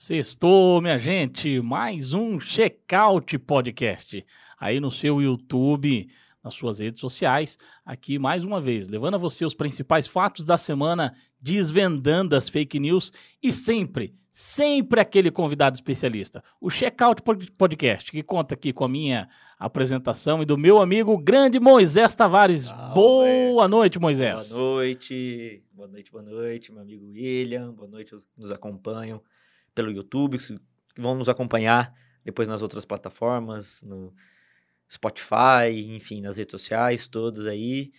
Sextou, minha gente, mais um Checkout Podcast. Aí no seu YouTube, nas suas redes sociais, aqui mais uma vez, levando a você os principais fatos da semana, desvendando as fake news e sempre, sempre aquele convidado especialista. O Checkout Podcast, que conta aqui com a minha apresentação e do meu amigo grande Moisés Tavares. Boa noite, Moisés. Boa noite, boa noite, boa noite, meu amigo William, boa noite nos acompanham pelo YouTube, que vão nos acompanhar depois nas outras plataformas, no Spotify, enfim, nas redes sociais, todas aí.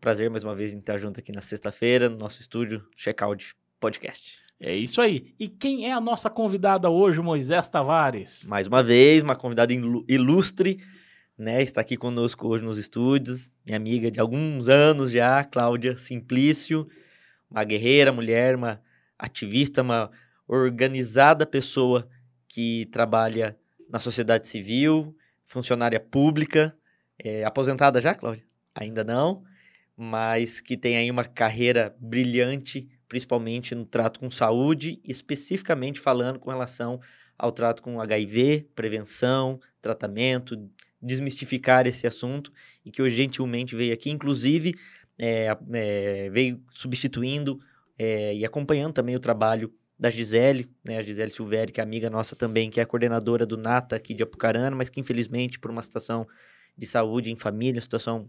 Prazer mais uma vez em estar junto aqui na sexta-feira, no nosso estúdio Checkout Podcast. É isso aí. E quem é a nossa convidada hoje, Moisés Tavares? Mais uma vez, uma convidada ilu- ilustre, né? Está aqui conosco hoje nos estúdios, minha amiga de alguns anos já, Cláudia Simplício, uma guerreira, mulher, uma ativista, uma organizada pessoa que trabalha na sociedade civil, funcionária pública, é, aposentada já, Cláudia? Ainda não, mas que tem aí uma carreira brilhante, principalmente no trato com saúde, especificamente falando com relação ao trato com HIV, prevenção, tratamento, desmistificar esse assunto e que hoje gentilmente veio aqui, inclusive é, é, veio substituindo é, e acompanhando também o trabalho da Gisele, né, a Gisele Silvério, que é amiga nossa também, que é coordenadora do NATA aqui de Apucarana, mas que infelizmente por uma situação de saúde em família, situação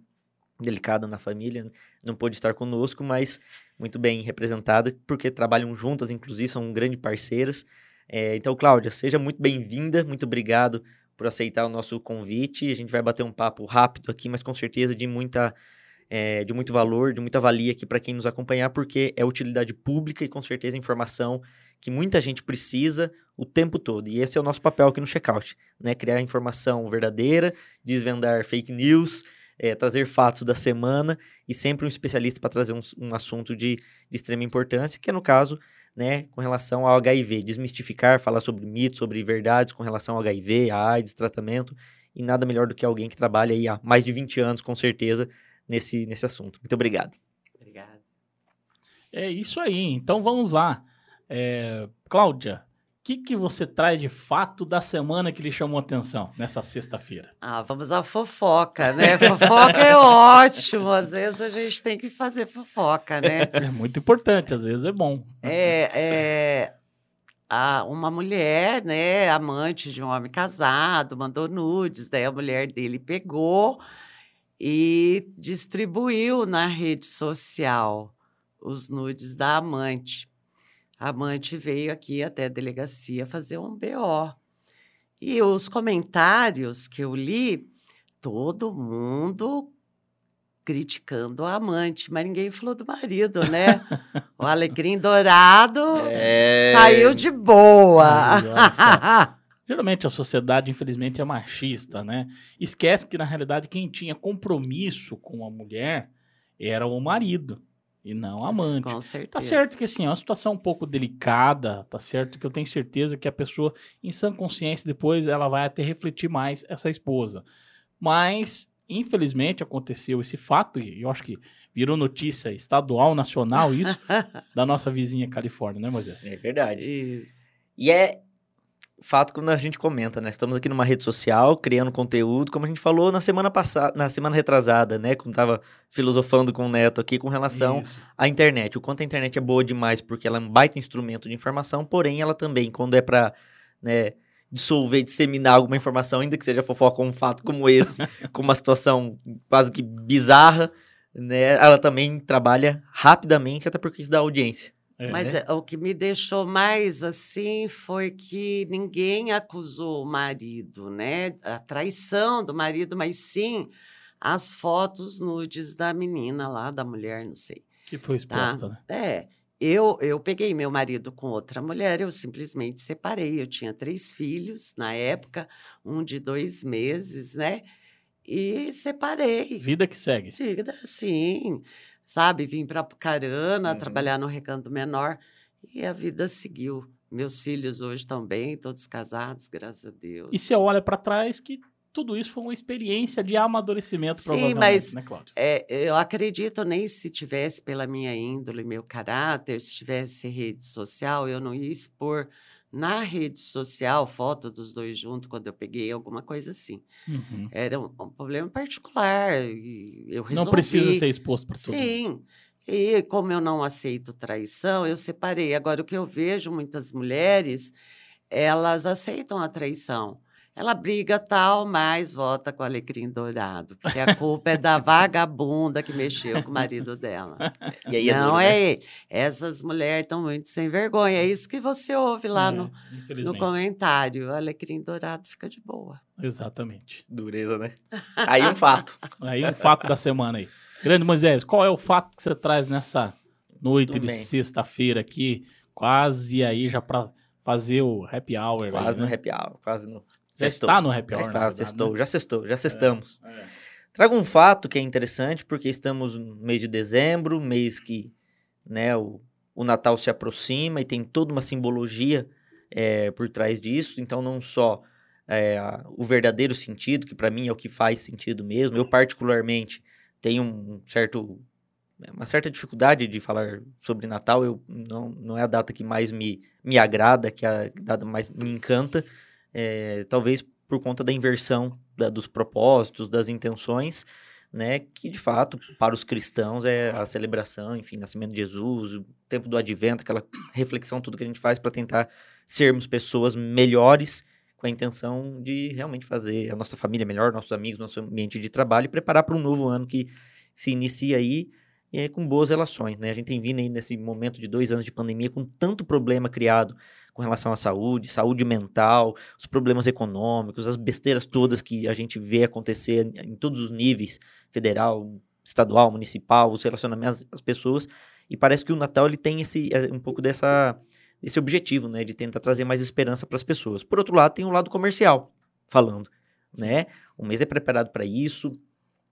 delicada na família, não pôde estar conosco, mas muito bem representada, porque trabalham juntas, inclusive, são grandes parceiras. É, então, Cláudia, seja muito bem-vinda, muito obrigado por aceitar o nosso convite. A gente vai bater um papo rápido aqui, mas com certeza de muita é, de muito valor, de muita valia aqui para quem nos acompanhar, porque é utilidade pública e com certeza informação que muita gente precisa o tempo todo. E esse é o nosso papel aqui no Checkout, né? Criar informação verdadeira, desvendar fake news, é, trazer fatos da semana e sempre um especialista para trazer um, um assunto de, de extrema importância, que é no caso né, com relação ao HIV, desmistificar, falar sobre mitos, sobre verdades com relação ao HIV, a AIDS, tratamento, e nada melhor do que alguém que trabalha aí há mais de 20 anos, com certeza, nesse, nesse assunto. Muito obrigado. Obrigada. É isso aí. Então vamos lá. É, Cláudia, o que, que você traz de fato da semana que lhe chamou a atenção nessa sexta-feira? Ah, vamos à fofoca, né? Fofoca é ótimo. Às vezes a gente tem que fazer fofoca, né? É muito importante, às vezes é bom. É, é a, uma mulher, né, amante de um homem casado, mandou nudes, daí a mulher dele pegou e distribuiu na rede social os nudes da amante. A amante veio aqui até a delegacia fazer um BO. E os comentários que eu li, todo mundo criticando a amante, mas ninguém falou do marido, né? o alecrim dourado É... saiu de boa. Só. Geralmente a sociedade, infelizmente, é machista, né? Esquece que, na realidade, quem tinha compromisso com a mulher era o marido e não a amante. Com certeza. Tá certo que assim, é uma situação um pouco delicada, tá certo que eu tenho certeza que a pessoa, em sã consciência, depois ela vai até refletir mais essa esposa. Mas, infelizmente, aconteceu esse fato, e eu acho que virou notícia estadual, nacional, isso, da nossa vizinha Califórnia, né, Moisés? É verdade. Isso. E é fato quando a gente comenta, né? Estamos aqui numa rede social, criando conteúdo, como a gente falou na semana passada, na semana retrasada, né? Quando tava filosofando com o Neto aqui com relação Isso. à internet. O quanto a internet é boa demais, porque ela é um baita instrumento de informação, porém ela também, quando é pra, né, dissolver, disseminar alguma informação, ainda que seja fofoca um fato como esse, com uma situação quase que bizarra, né? Ela também trabalha rapidamente, até porque isso dá audiência. É, Mas né? é, o que me deixou mais assim foi que ninguém acusou o marido, né? A traição do marido, mas sim as fotos nudes da menina lá, da mulher, não sei. que foi Tá? exposta, né? É. Eu, eu peguei meu marido com outra mulher, eu simplesmente separei. Eu tinha três filhos na época, um de dois meses, né? E separei. Vida que segue. Sim, sim. Sabe, vim para Apucarana Uhum. trabalhar no Recanto Menor e a vida seguiu. Meus filhos hoje estão bem, todos casados, graças a Deus. E você olha pra trás que tudo isso foi uma experiência de amadurecimento, Sim, provavelmente, mas- né, Cláudia? É, eu acredito nem se tivesse pela minha índole, meu caráter, se tivesse rede social, eu não ia expor na rede social foto dos dois juntos quando eu peguei alguma coisa assim. Uhum. Era um, um problema particular e eu resolvi. Não precisa ser exposto para mundo. Sim. E como eu não aceito traição, eu separei. Agora, o que eu vejo muitas mulheres, elas aceitam a traição. Ela briga tal, mas volta com alecrim dourado. Porque a culpa é da vagabunda que mexeu com o marido dela. E aí é não duro, né? é ele. Essas mulheres estão muito sem vergonha. É isso que você ouve lá É, no, no comentário. O alecrim dourado fica de boa. Exatamente. Dureza, né? Aí um fato. Aí um fato da semana aí. Grande Moisés, qual é o fato que você traz nessa noite Tudo de sexta-feira aqui, quase aí já para fazer o happy hour? Quase aí, no né? happy hour, quase no. Já Sextou. está no happy Já hour, na está, verdade, sextou, né? já sextou, já sextamos. É. Trago um fato que é interessante, porque estamos no mês de dezembro, mês que né, o, o Natal se aproxima e tem toda uma simbologia é, por trás disso. Então, não só é, o verdadeiro sentido, que para mim é o que faz sentido mesmo. Eu, particularmente, tenho um certo, uma certa dificuldade de falar sobre Natal. Eu, não, não é a data que mais me, me agrada, que é a data mais me encanta. É, talvez por conta da inversão da- dos propósitos, das intenções, né? Que de fato, para os cristãos, é a celebração, enfim, nascimento de Jesus, o tempo do advento, aquela reflexão, tudo que a gente faz para tentar sermos pessoas melhores, com a intenção de realmente fazer a nossa família melhor, nossos amigos, nosso ambiente de trabalho e preparar para um novo ano que se inicia aí e é com boas relações, né? A gente tem vindo aí nesse momento de dois anos de pandemia com tanto problema criado com relação à saúde, saúde mental, os problemas econômicos, as besteiras todas que a gente vê acontecer em todos os níveis, federal, estadual, municipal, os relacionamentos às pessoas, e parece que o Natal ele tem esse é, um pouco dessa esse objetivo, né, de tentar trazer mais esperança para as pessoas. Por outro lado, tem o lado comercial falando, né? O mês é preparado para isso,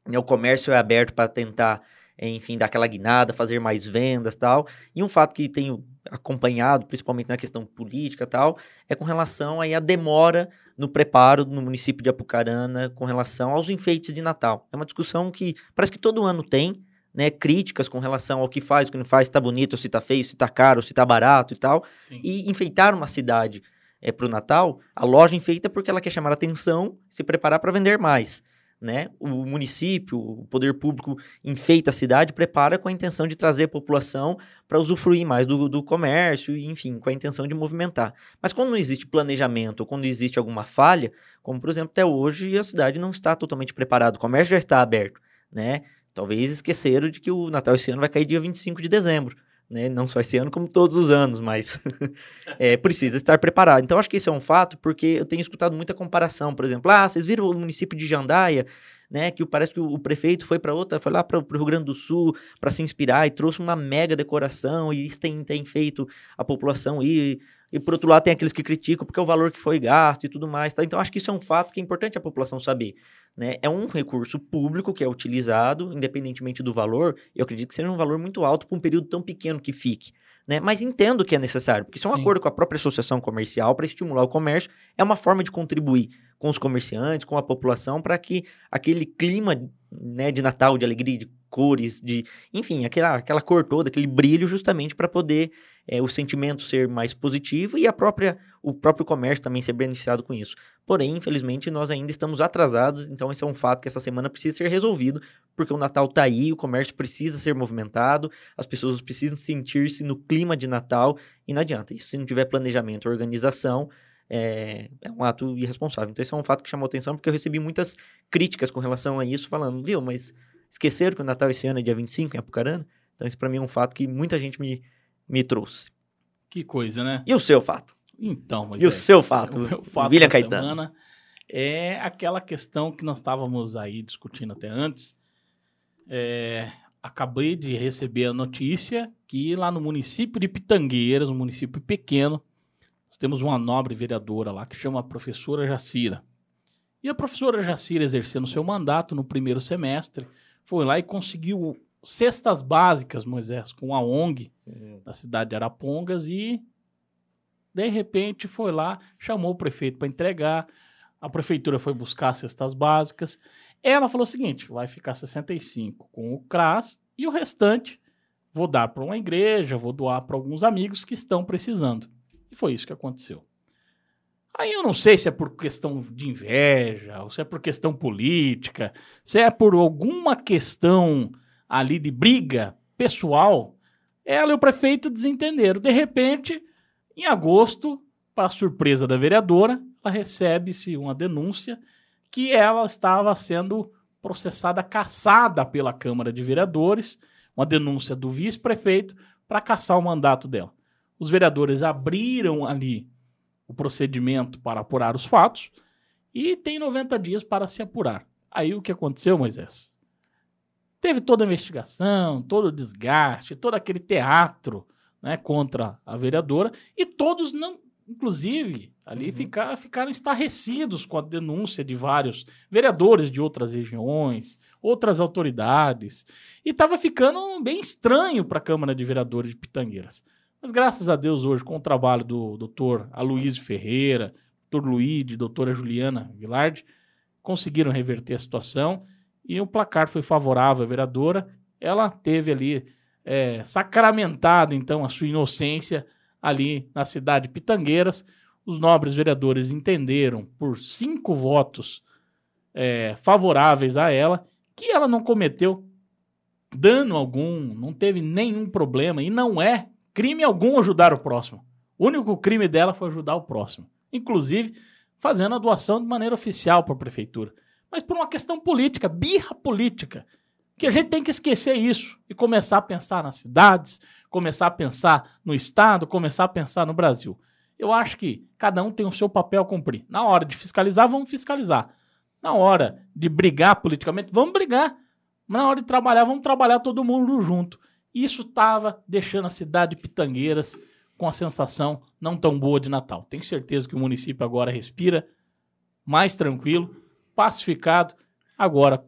né, o comércio é aberto para tentar, eh, enfim, dar aquela guinada, fazer mais vendas, tal. E um fato que tenho acompanhado, principalmente na questão política, tal, é com relação aí à demora no preparo no município de Apucarana com relação aos enfeites de Natal. É uma discussão que parece que todo ano tem, né, críticas com relação ao que faz, o que não faz, se tá bonito, se tá feio, se tá caro, se tá barato e tal. Sim. E enfeitar uma cidade é, para o Natal, a loja enfeita porque ela quer chamar atenção, se preparar para vender mais. Né? O município, o poder público enfeita a cidade, prepara com a intenção de trazer a população para usufruir mais do, do comércio, enfim, com a intenção de movimentar. Mas quando não existe planejamento, ou quando existe alguma falha, como por exemplo até hoje a cidade não está totalmente preparada, o comércio já está aberto, né? Talvez esqueceram de que o Natal esse ano vai cair dia 25 de dezembro, né? Não só esse ano, como todos os anos, mas é, precisa estar preparado. Então, acho que esse é um fato, porque eu tenho escutado muita comparação, por exemplo, ah, vocês viram o município de Jandaia, né, que parece que o, o prefeito foi para outra, foi lá para o Rio Grande do Sul para se inspirar e trouxe uma mega decoração e isso tem, tem feito a população ir. E por outro lado, tem aqueles que criticam porque é o valor que foi gasto e tudo mais. Tá? Então, acho que isso é um fato que é importante a população saber. Né? É um recurso público que é utilizado, independentemente do valor. Eu acredito que seja um valor muito alto para um período tão pequeno que fique. Né? Mas entendo que é necessário, porque isso é um Sim. acordo com a própria associação comercial para estimular o comércio. É uma forma de contribuir com os comerciantes, com a população, para que aquele clima né, de Natal, de alegria, de cores, de enfim, aquela, aquela cor toda, aquele brilho, justamente para poder é, o sentimento ser mais positivo e a própria, o próprio comércio também ser beneficiado com isso. Porém, infelizmente, nós ainda estamos atrasados, então esse é um fato que essa semana precisa ser resolvido, porque o Natal tá aí, o comércio precisa ser movimentado, as pessoas precisam sentir-se no clima de Natal e não adianta. Isso se não tiver planejamento, organização, é, é um ato irresponsável. Então, esse é um fato que chamou atenção, porque eu recebi muitas críticas com relação a isso, falando, viu, mas esqueceram que o Natal esse ano é dia 25 em Apucarana? Então, isso para mim é um fato que muita gente me, me trouxe. Que coisa, né? E o seu fato? Então, mas E o seu fato, O meu fato William Caetano? semana é aquela questão que nós estávamos aí discutindo até antes. É, acabei de receber a notícia que lá no município de Pitangueiras, um município pequeno, nós temos uma nobre vereadora lá que chama a professora Jacira. E a professora Jacira, exercendo seu mandato no primeiro semestre, foi lá e conseguiu cestas básicas, Moisés, com a ONG da cidade de Arapongas e de repente foi lá, chamou o prefeito para entregar. A prefeitura foi buscar cestas básicas. Ela falou o seguinte: vai ficar 65 com o CRAS e o restante vou dar para uma igreja, vou doar para alguns amigos que estão precisando. E foi isso que aconteceu. Aí eu não sei se é por questão de inveja, ou se é por questão política, se é por alguma questão ali de briga pessoal, ela e o prefeito desentenderam. De repente, em agosto, para surpresa da vereadora, ela recebe-se uma denúncia que ela estava sendo processada, caçada pela Câmara de Vereadores, uma denúncia do vice-prefeito para caçar o mandato dela. Os vereadores abriram ali o procedimento para apurar os fatos e tem 90 dias para se apurar. Aí o que aconteceu, Moisés? Teve toda a investigação, todo o desgaste, todo aquele teatro né, contra a vereadora e todos não, inclusive, ali uhum. ficar, ficaram estarrecidos com a denúncia de vários vereadores de outras regiões, outras autoridades, e estava ficando bem estranho para a Câmara de Vereadores de Pitangueiras. Mas graças a Deus hoje, com o trabalho do doutor Aloysio Ferreira, doutor Luíde, doutora Juliana Villardi, conseguiram reverter a situação e o placar foi favorável à vereadora. Ela teve ali é, sacramentado, então, a sua inocência ali na cidade de Pitangueiras. Os nobres vereadores entenderam, por cinco votos é, favoráveis a ela, que ela não cometeu dano algum, não teve nenhum problema e não é crime algum ajudar o próximo. O único crime dela foi ajudar o próximo, inclusive fazendo a doação de maneira oficial para a prefeitura mas por uma questão política, birra política. Que a gente tem que esquecer isso e começar a pensar nas cidades, começar a pensar no Estado, começar a pensar no Brasil. Eu acho que cada um tem o seu papel a cumprir. Na hora de fiscalizar, vamos fiscalizar. Na hora de brigar politicamente, vamos brigar. Na hora de trabalhar, vamos trabalhar todo mundo junto. Isso estava deixando a cidade de Pitangueiras com a sensação não tão boa de Natal. Tenho certeza que o município agora respira mais tranquilo pacificado agora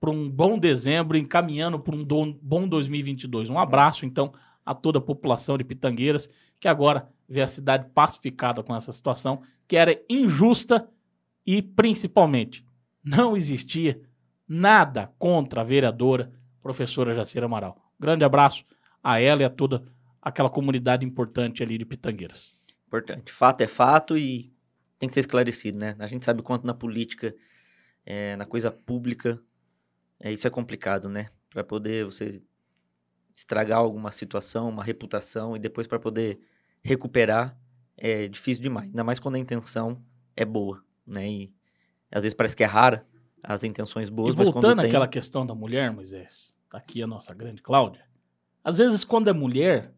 para um bom dezembro, encaminhando para um bom 2022. Um abraço, então, a toda a população de Pitangueiras, que agora vê a cidade pacificada com essa situação, que era injusta e, principalmente, não existia nada contra a vereadora professora Jacira Amaral. Grande abraço a ela e a toda aquela comunidade importante ali de Pitangueiras. Importante. Fato é fato e tem que ser esclarecido, né? A gente sabe quanto na política é, na coisa pública, é, isso é complicado, né? Para poder você estragar alguma situação, uma reputação e depois para poder recuperar é difícil demais. Ainda mais quando a intenção é boa, né? E às vezes parece que é rara as intenções boas, e voltando àquela tem... questão da mulher, Moisés, tá aqui a nossa grande Cláudia. Às vezes quando é mulher,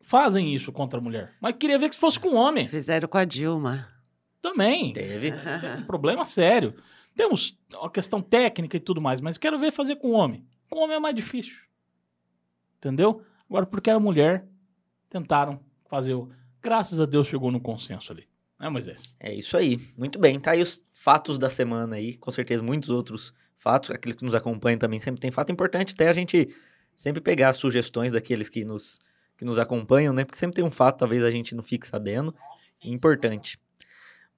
fazem isso contra a mulher. Mas queria ver que se fosse com homem. Fizeram com a Dilma. Também. Teve. um problema sério. Temos a questão técnica e tudo mais, mas quero ver fazer com homem. Com homem é mais difícil. Entendeu? Agora, porque era mulher, tentaram fazer o. Graças a Deus chegou no consenso ali. Né, Moisés? É isso aí. Muito bem. Tá aí os fatos da semana aí. Com certeza, muitos outros fatos. Aquele que nos acompanha também sempre tem fato importante. Até a gente sempre pegar sugestões daqueles que nos, que nos acompanham, né? Porque sempre tem um fato, talvez a gente não fique sabendo. Importante.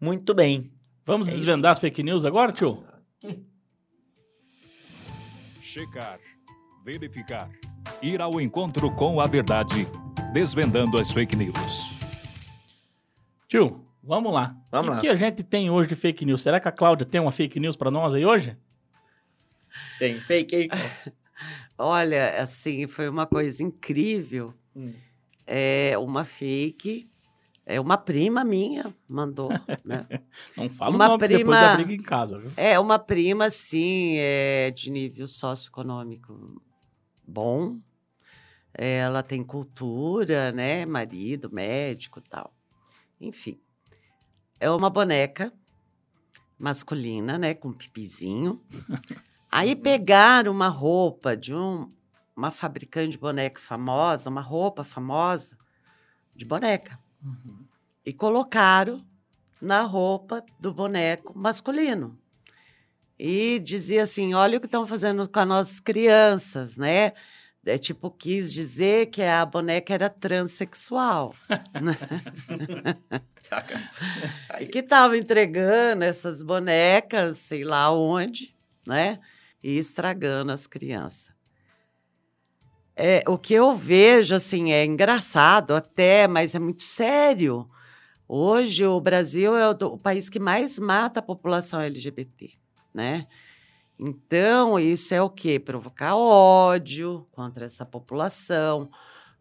Muito bem. Vamos é desvendar as fake news agora, tio? Checar, verificar, ir ao encontro com a verdade, desvendando as fake news. Tio, vamos lá. Vamos o lá. que a gente tem hoje de fake news? Será que a Cláudia tem uma fake news para nós aí hoje? Tem fake aí. Olha, assim, foi uma coisa incrível. Hum. É uma fake é uma prima minha mandou, né? Não fala uma nome, prima, depois da briga em casa, viu? É, uma prima, sim, é de nível socioeconômico bom. Ela tem cultura, né? Marido, médico tal. Enfim. É uma boneca masculina, né? Com pipizinho. Aí pegaram uma roupa de um, uma fabricante de boneca famosa, uma roupa famosa de boneca. Uhum. E colocaram na roupa do boneco masculino. E dizia assim: olha o que estão fazendo com as nossas crianças, né? É tipo, quis dizer que a boneca era transexual. que estavam entregando essas bonecas, sei lá onde, né? E estragando as crianças. É, o que eu vejo, assim, é engraçado até, mas é muito sério. Hoje, o Brasil é o, do- o país que mais mata a população LGBT, né? Então, isso é o quê? Provocar ódio contra essa população,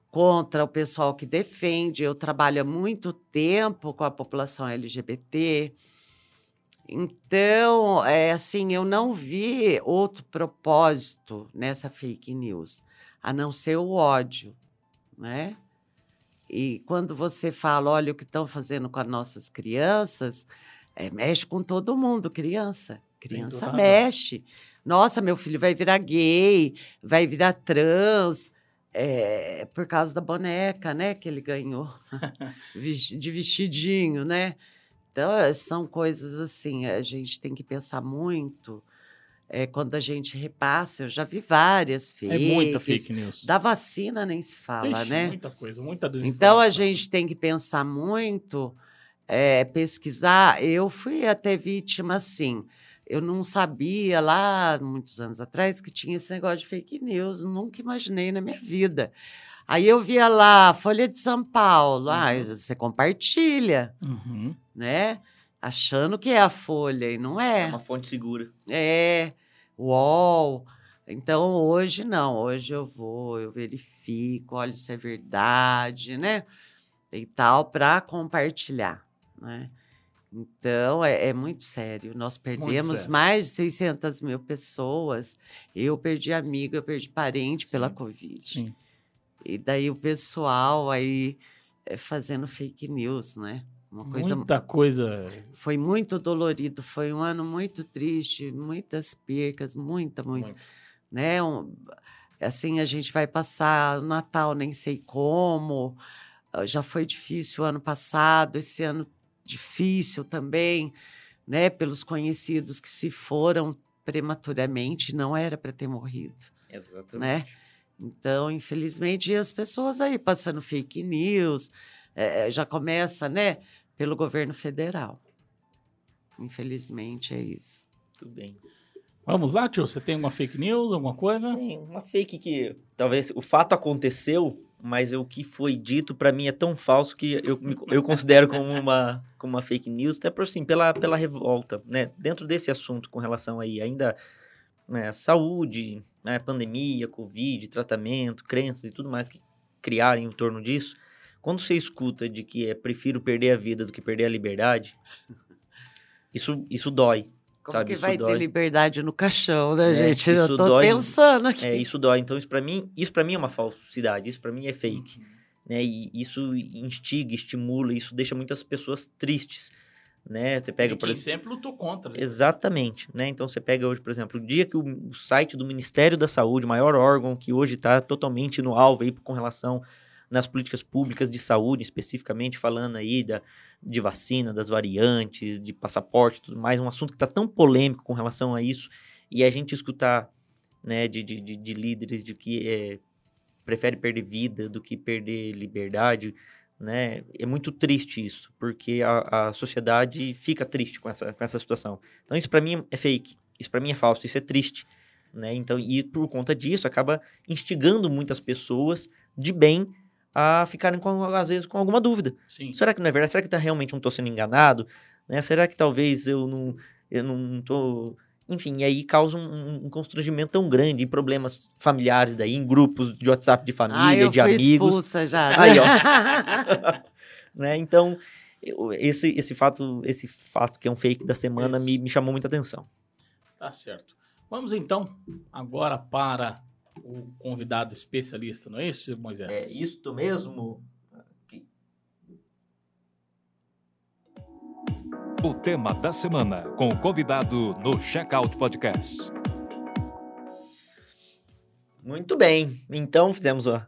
contra o pessoal que defende. Eu trabalho há muito tempo com a população LGBT. Então, é assim, eu não vi outro propósito nessa fake news, a não ser o ódio, né? E quando você fala, olha o que estão fazendo com as nossas crianças, é, mexe com todo mundo, criança. Criança mexe. Nossa, meu filho vai virar gay, vai virar trans, é, por causa da boneca, né, que ele ganhou de vestidinho, né? Então, eh, são coisas assim, a gente tem que pensar muito. É, quando a gente repassa, eu já vi várias É fakes. muita fake news. Da vacina nem se fala, Ixi, né? Muita coisa, muita desinformação. Então a gente tem que pensar muito, é, pesquisar. Eu fui até vítima, assim. Eu não sabia lá, muitos anos atrás, que tinha esse negócio de fake news. Nunca imaginei na minha vida. Aí eu via lá, Folha de São Paulo. Ah, Uhum. você compartilha, Uhum. né? Achando que é a Folha, e não É é. uma fonte segura. É, UOL. Então, hoje não. Hoje eu vou, eu verifico, olho se é verdade, né? E tal, para compartilhar, né? Então, é, é muito sério. Nós perdemos sério. mais de 600 mil pessoas. Eu perdi amigo, eu perdi parente pela Sim, Covid. Sim. E daí o pessoal aí é, fazendo fake news, né? Uma coisa Muita coisa. foi muito dolorido, foi um ano muito triste, muitas percas, muita, muita, Muito. né? Um- assim, a gente vai passar o Natal nem sei como, ah, já foi difícil o ano passado, esse ano difícil também, né? Pelos conhecidos que se foram prematuramente, não era para ter morrido Exatamente. né? Então, infelizmente, e as pessoas aí passando fake news, eh, já começa, né, pelo governo federal. Infelizmente, é isso. Tudo bem. Vamos lá, tio? Você tem uma fake news, alguma coisa? Tem uma fake que talvez o fato aconteceu, mas o que foi dito pra mim é tão falso que eu, eu considero como uma, como uma fake news, até por assim, pela, pela revolta, né? Dentro desse assunto com relação aí ainda né, saúde, né, pandemia, covid, tratamento, crenças e tudo mais que criarem em torno disso. Quando você escuta de que é prefiro perder a vida do que perder a liberdade, isso, isso dói. Como Sabe, que isso vai dói. ter liberdade no caixão, né, É, gente? Eu isso tô dói. pensando aqui. É, isso dói. Então, isso pra mim, isso para mim é uma falsidade, isso pra mim é fake, né? E isso instiga, estimula, isso deixa muitas pessoas tristes, né? Você pega, E por exemplo, sempre lutou contra. Exatamente, né? Então você pega hoje, por exemplo, o dia que o, o site do Ministério da Saúde, maior órgão que hoje está totalmente no alvo aí com relação nas políticas públicas de saúde, especificamente falando aí da, de vacina, das variantes, de passaporte, e tudo mais, um assunto que está tão polêmico com relação a isso, e a gente escutar, né, de, de, de, de líderes de que é, prefere perder vida do que perder liberdade, né? É muito triste isso, porque a, a sociedade fica triste com essa, com essa situação. Então isso pra mim é fake, isso pra mim é falso, isso é triste, né? Então e por conta disso acaba instigando muitas pessoas de bem a ficarem com às vezes com alguma dúvida. Sim. Será que não é verdade? Será que tá, realmente não tô sendo enganado? Né? Será que talvez eu não eu não tô enfim, e aí causa um, um constrangimento tão grande, e problemas familiares daí, em grupos de WhatsApp de família, ah, eu de fui amigos expulsa já. Aí, né? né? Então, eu- esse, esse, fato, esse fato que é um fake da semana Isso. me, me chamou muita atenção. Tá certo. Vamos então agora para o convidado especialista, não é isso, Moisés? isto mesmo? O tema da semana com o convidado no Checkout Podcast. Muito bem. Então, fizemos ó,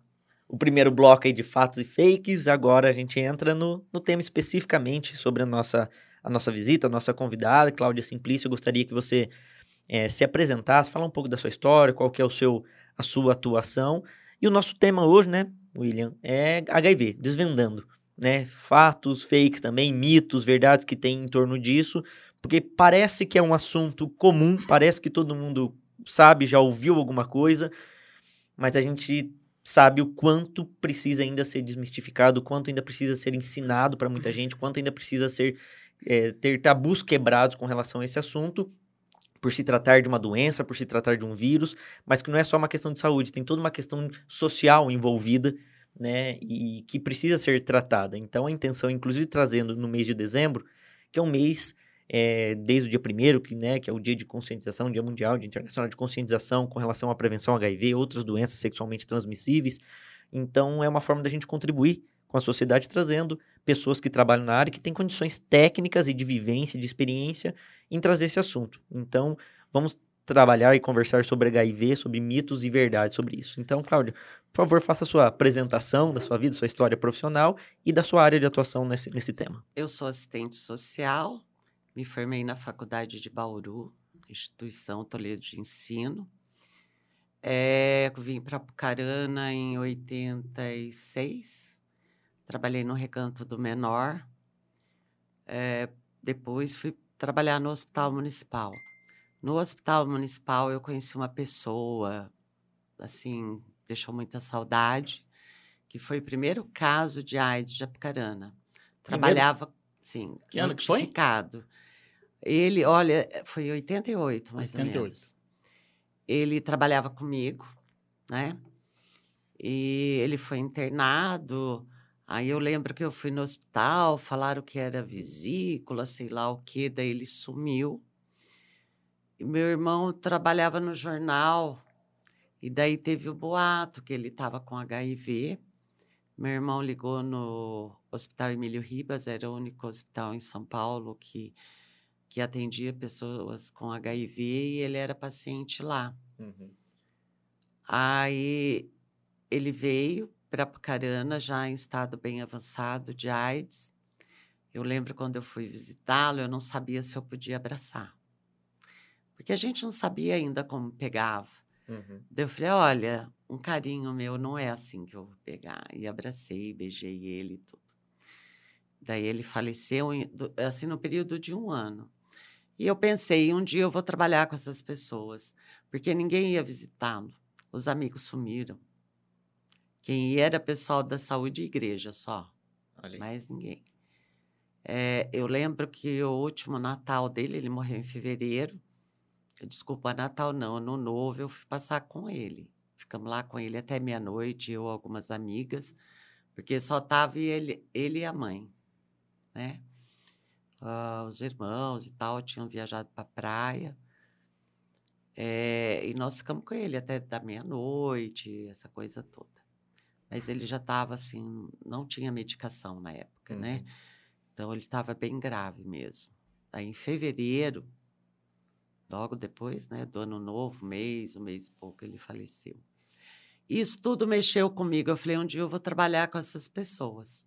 o primeiro bloco aí de fatos e fakes. Agora a gente entra no, no tema especificamente sobre a nossa, a nossa visita, a nossa convidada, Cláudia Simplício. Eu gostaria que você eh, se apresentasse, falar um pouco da sua história, qual que é o seu, a sua atuação. E o nosso tema hoje, né, William, é HIV, desvendando. né, fatos, fakes também, mitos, verdades que tem em torno disso, porque parece que é um assunto comum, parece que todo mundo sabe, já ouviu alguma coisa, mas a gente sabe o quanto precisa ainda ser desmistificado, o quanto ainda precisa ser ensinado para muita gente, o quanto ainda precisa ser é, ter tabus quebrados com relação a esse assunto, por se tratar de uma doença, por se tratar de um vírus, mas que não é só uma questão de saúde, tem toda uma questão social envolvida, né, e que precisa ser tratada. Então a intenção, inclusive trazendo no mês de dezembro, que é um mês é, desde o dia primeiro, que, né, que é o dia de conscientização, dia mundial, dia internacional de conscientização com relação à prevenção HIV, outras doenças sexualmente transmissíveis. Então, é uma forma da gente contribuir com a sociedade, trazendo pessoas que trabalham na área, que têm condições técnicas e de vivência, de experiência em trazer esse assunto. Então, vamos trabalhar e conversar sobre HIV, sobre mitos e verdades sobre isso. Então, Cláudia, por favor, faça a sua apresentação da sua vida, sua história profissional e da sua área de atuação nesse, nesse tema. Eu sou assistente social, me formei na Faculdade de Bauru, instituição Toledo de Ensino. É, vim para Pucarana em 86, trabalhei no Recanto do Menor. É, depois fui trabalhar no Hospital Municipal. No Hospital Municipal eu conheci uma pessoa, assim, deixou muita saudade, que foi o primeiro caso de AIDS de Apucarana. Trabalhava, sim, Que ano que foi? Ele, olha, foi em 88, mais 88. ou menos. Ele trabalhava comigo, né? E ele foi internado. Aí eu lembro que eu fui no hospital, falaram que era vesícula, sei lá o quê, daí ele sumiu. E meu irmão trabalhava no jornal, e daí teve o boato que ele estava com HIV. Meu irmão ligou no Hospital Emílio Ribas, era o único hospital em São Paulo que, que atendia pessoas com HIV e ele era paciente lá. Aí ele veio para Apucarana já em estado bem avançado de AIDS. Eu lembro quando eu fui visitá-lo, eu não sabia se eu podia abraçar. Porque a gente não sabia ainda como pegava. Daí eu falei, olha, um carinho meu não é assim que eu vou pegar. E abracei, beijei ele e tudo. Daí ele faleceu, assim, no período de um ano. E eu pensei, um dia eu vou trabalhar com essas pessoas, porque ninguém ia visitá-lo. Os amigos sumiram. Quem ia era pessoal da saúde e igreja só, mais ninguém. É, eu lembro que o último Natal dele, ele morreu em fevereiro. Desculpa, Natal não, Ano Novo, eu fui passar com ele. Ficamos lá com ele até meia-noite, eu e algumas amigas, porque só tava ele, ele e a mãe, né? Ah, os irmãos e tal tinham viajado para praia. É, e nós ficamos com ele até da meia-noite, essa coisa toda. Mas ele já estava assim, não tinha medicação na época, né? Então ele estava bem grave mesmo. Aí em fevereiro, logo depois, né, do ano novo, mês, um mês e pouco, ele faleceu. Isso tudo mexeu comigo. Eu falei, um dia eu vou trabalhar com essas pessoas.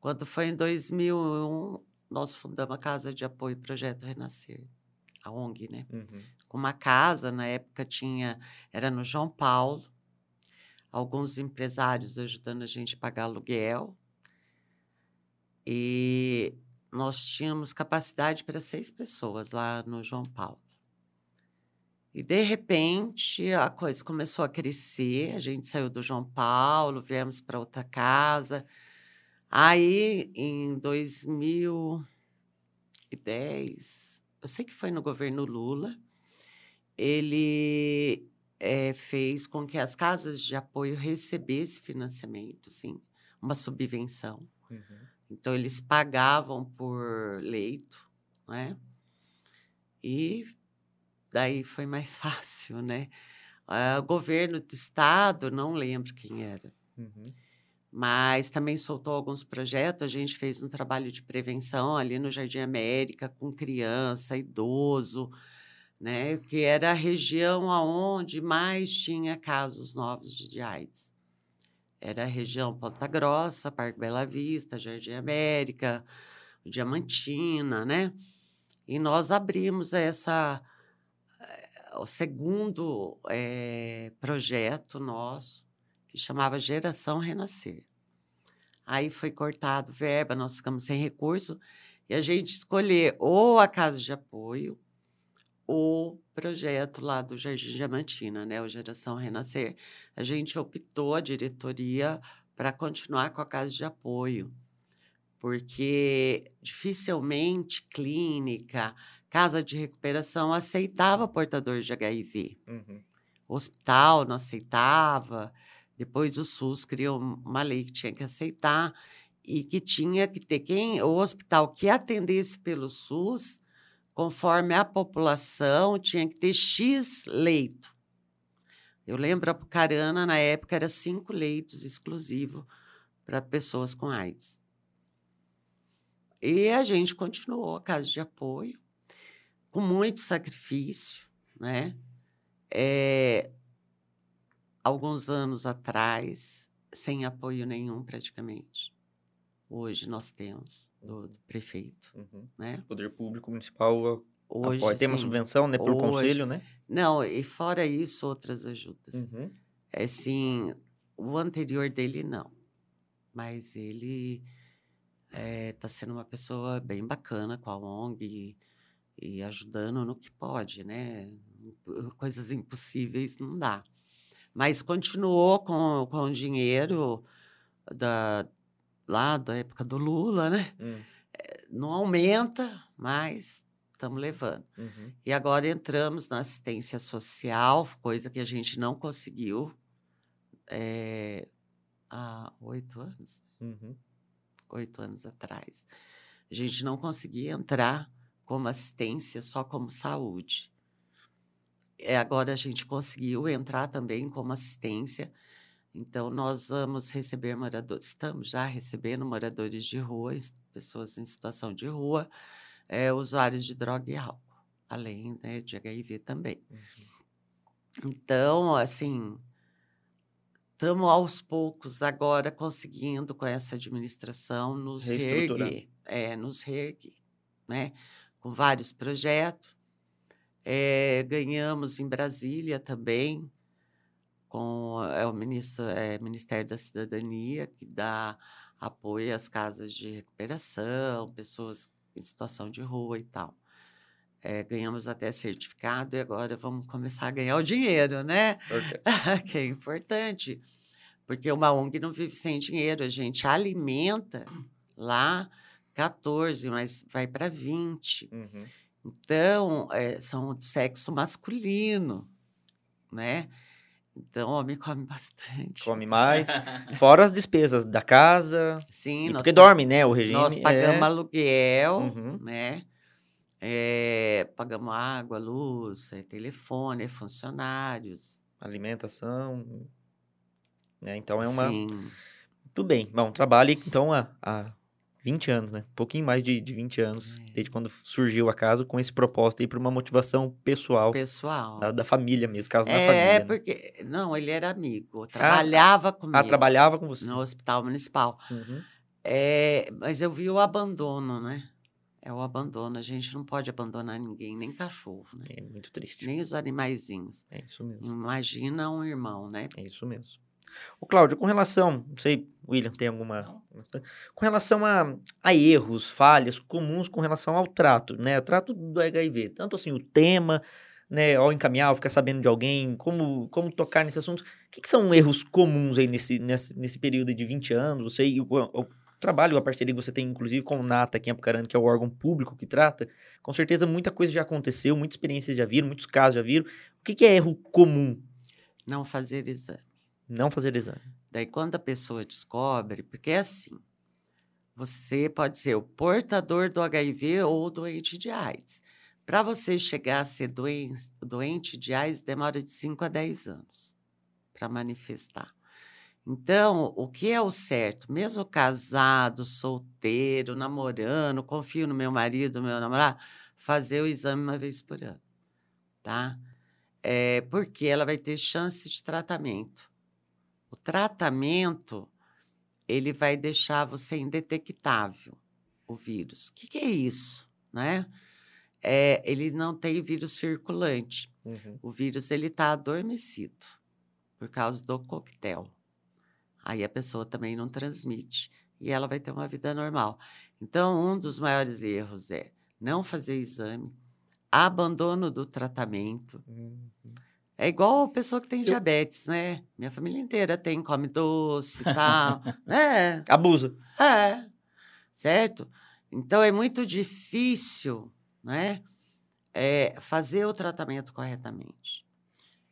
Quando foi em 2001, nós fundamos a Casa de Apoio Projeto Renascer, a ONG, né? Uhum. com uma casa, na época tinha, era no João Paulo, alguns empresários ajudando a gente a pagar aluguel. E nós tínhamos capacidade para seis pessoas lá no João Paulo. E, de repente, a coisa começou a crescer. A gente saiu do João Paulo, viemos para outra casa. Aí, em 2010, eu sei que foi no governo Lula, ele eh, fez com que as casas de apoio recebessem financiamento, sim, uma subvenção. Então, eles pagavam por leito, né? E daí foi mais fácil, né? Ah, O governo do estado, não lembro quem era, Uhum. mas também soltou alguns projetos. A gente fez um trabalho de prevenção ali no Jardim América com criança, idoso, né? Que era a região aonde mais tinha casos novos de AIDS. Era a região Ponta Grossa, Parque Bela Vista, Jardim América, Diamantina, né? E nós abrimos essa eh, o segundo eh, projeto nosso que chamava Geração Renascer. Aí foi cortado verba, nós ficamos sem recurso e a gente escolher ou a casa de apoio o projeto lá do Jardim Diamantina, né, o Geração Renascer. A gente optou a diretoria para continuar com a casa de apoio, porque dificilmente clínica, casa de recuperação aceitava portador de HIV. Uhum. O hospital não aceitava. Depois o SUS criou uma lei que tinha que aceitar e que tinha que ter quem o hospital que atendesse pelo SUS, conforme a população, tinha que ter X leito. Eu lembro a Pucarana, na época, era cinco leitos exclusivos para pessoas com AIDS. E a gente continuou a casa de apoio, com muito sacrifício, né? É, alguns anos atrás, sem apoio nenhum praticamente. Hoje nós temos do, do prefeito, Uhum. né? Poder público municipal Hoje apoia. Tem uma sim. subvenção, né? Pelo conselho, né? Não, e fora isso, outras ajudas. Uhum. É assim, o anterior dele não. Mas ele está sendo uma pessoa bem bacana com a ONG e, e ajudando no que pode, né? Coisas impossíveis não dá. Mas continuou com, com o dinheiro da, lá da época do Lula, né? Hum. Não aumenta, mas estamos levando. Uhum. E agora entramos na assistência social, coisa que a gente não conseguiu eh, há oito anos, Uhum. oito anos atrás. A gente não conseguia entrar como assistência, só como saúde. É, agora a gente conseguiu entrar também como assistência. Então, nós vamos receber moradores, estamos já recebendo moradores de rua, es- pessoas em situação de rua, eh, usuários de droga e álcool, além né, de HIV também. Então, assim, estamos aos poucos agora conseguindo, com essa administração, nos reerguer. É, nos reerguer, né? Com vários projetos. Eh, ganhamos em Brasília também, com é, o ministro, é, Ministério da Cidadania, que dá apoio às casas de recuperação, pessoas em situação de rua e tal. Eh, ganhamos até certificado e agora vamos começar a ganhar o dinheiro, né? Importante. que é importante, porque uma ONG não vive sem dinheiro, a gente alimenta lá 14, mas vai para 20. Uhum. Então, eh, são do sexo masculino, né? Então, o homem come bastante. Come mais. Fora as despesas da casa. Sim, nós porque dorme, né? O regime. Nós pagamos é... aluguel, Uhum. né? Eh, pagamos água, luz, eh, telefone, eh, funcionários. alimentação. Né? Então é uma. Sim. Tudo bem. Bom, trabalho então há, há 20 anos, né? Um pouquinho mais de, de 20 anos, É. desde quando surgiu a casa, com esse propósito aí para uma motivação pessoal pessoal. da, da família mesmo, caso da É, família. né? porque. Não, ele era amigo, trabalhava comigo Ah, trabalhava com você. no hospital municipal. Uhum. É, mas eu vi o abandono, né? É o abandono. A gente não pode abandonar ninguém, nem cachorro, né? É muito triste. Nem os animaizinhos. É isso mesmo. Imagina um irmão, né? É isso mesmo. O Cláudio, com relação, não sei, William, tem alguma. Não. Com relação a, a erros, falhas comuns com relação ao trato, né? O trato do HIV. Tanto assim, o tema, né? Ao encaminhar, ao ficar sabendo de alguém, como, como tocar nesse assunto. O que, que são erros comuns aí nesse, nesse, nesse período de 20 anos? Você e o, o trabalho, a parceria que você tem, inclusive, com o NATA aqui em Apucarana, que é o órgão público que trata, com certeza muita coisa já aconteceu, muitas experiências já viram, muitos casos já viram. O que, que é erro comum? Não fazer exame. Não fazer exame. Daí, quando a pessoa descobre, porque é assim, você pode ser o portador do HIV ou doente de AIDS. Para você chegar a ser doen- doente de AIDS, demora de 5 a 10 anos para manifestar. Então, o que é o certo? Mesmo casado, solteiro, namorando, confio no meu marido, meu namorado, fazer o exame uma vez por ano, tá? É, porque ela vai ter chance de tratamento. O tratamento, ele vai deixar você indetectável, o vírus. O que, que é isso, né? É, ele não tem vírus circulante. Uhum. O vírus, ele está adormecido por causa do coquetel. Aí a pessoa também não transmite. e ela vai ter uma vida normal. Então, um dos maiores erros é não fazer exame, abandono do tratamento. Uhum. É igual a pessoa que tem diabetes, né? Minha família inteira tem, come doce e tal. é, Abusa. é, certo? Então é muito difícil, né? É, fazer o tratamento corretamente.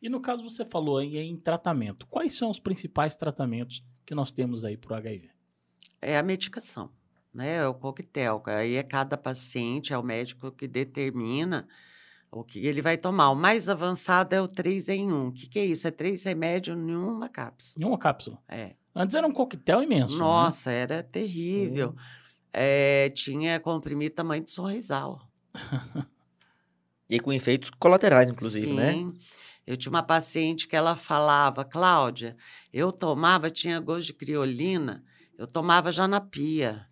E no caso você falou aí em tratamento. Quais são os principais tratamentos que nós temos aí para o HIV? É a medicação, né? É o coquetel. Aí é cada paciente, é o médico que determina o que ele vai tomar. O mais avançado é o 3 em 1. O que, que é isso? É três remédios em uma cápsula. Em uma cápsula. É. Antes era um coquetel imenso. né? Nossa, era terrível. É, tinha comprimido tamanho de sorrisal. E com efeitos colaterais, inclusive, né? Sim. Eu tinha uma paciente que ela falava, Cláudia, eu tomava, tinha gosto de criolina, eu tomava já na pia,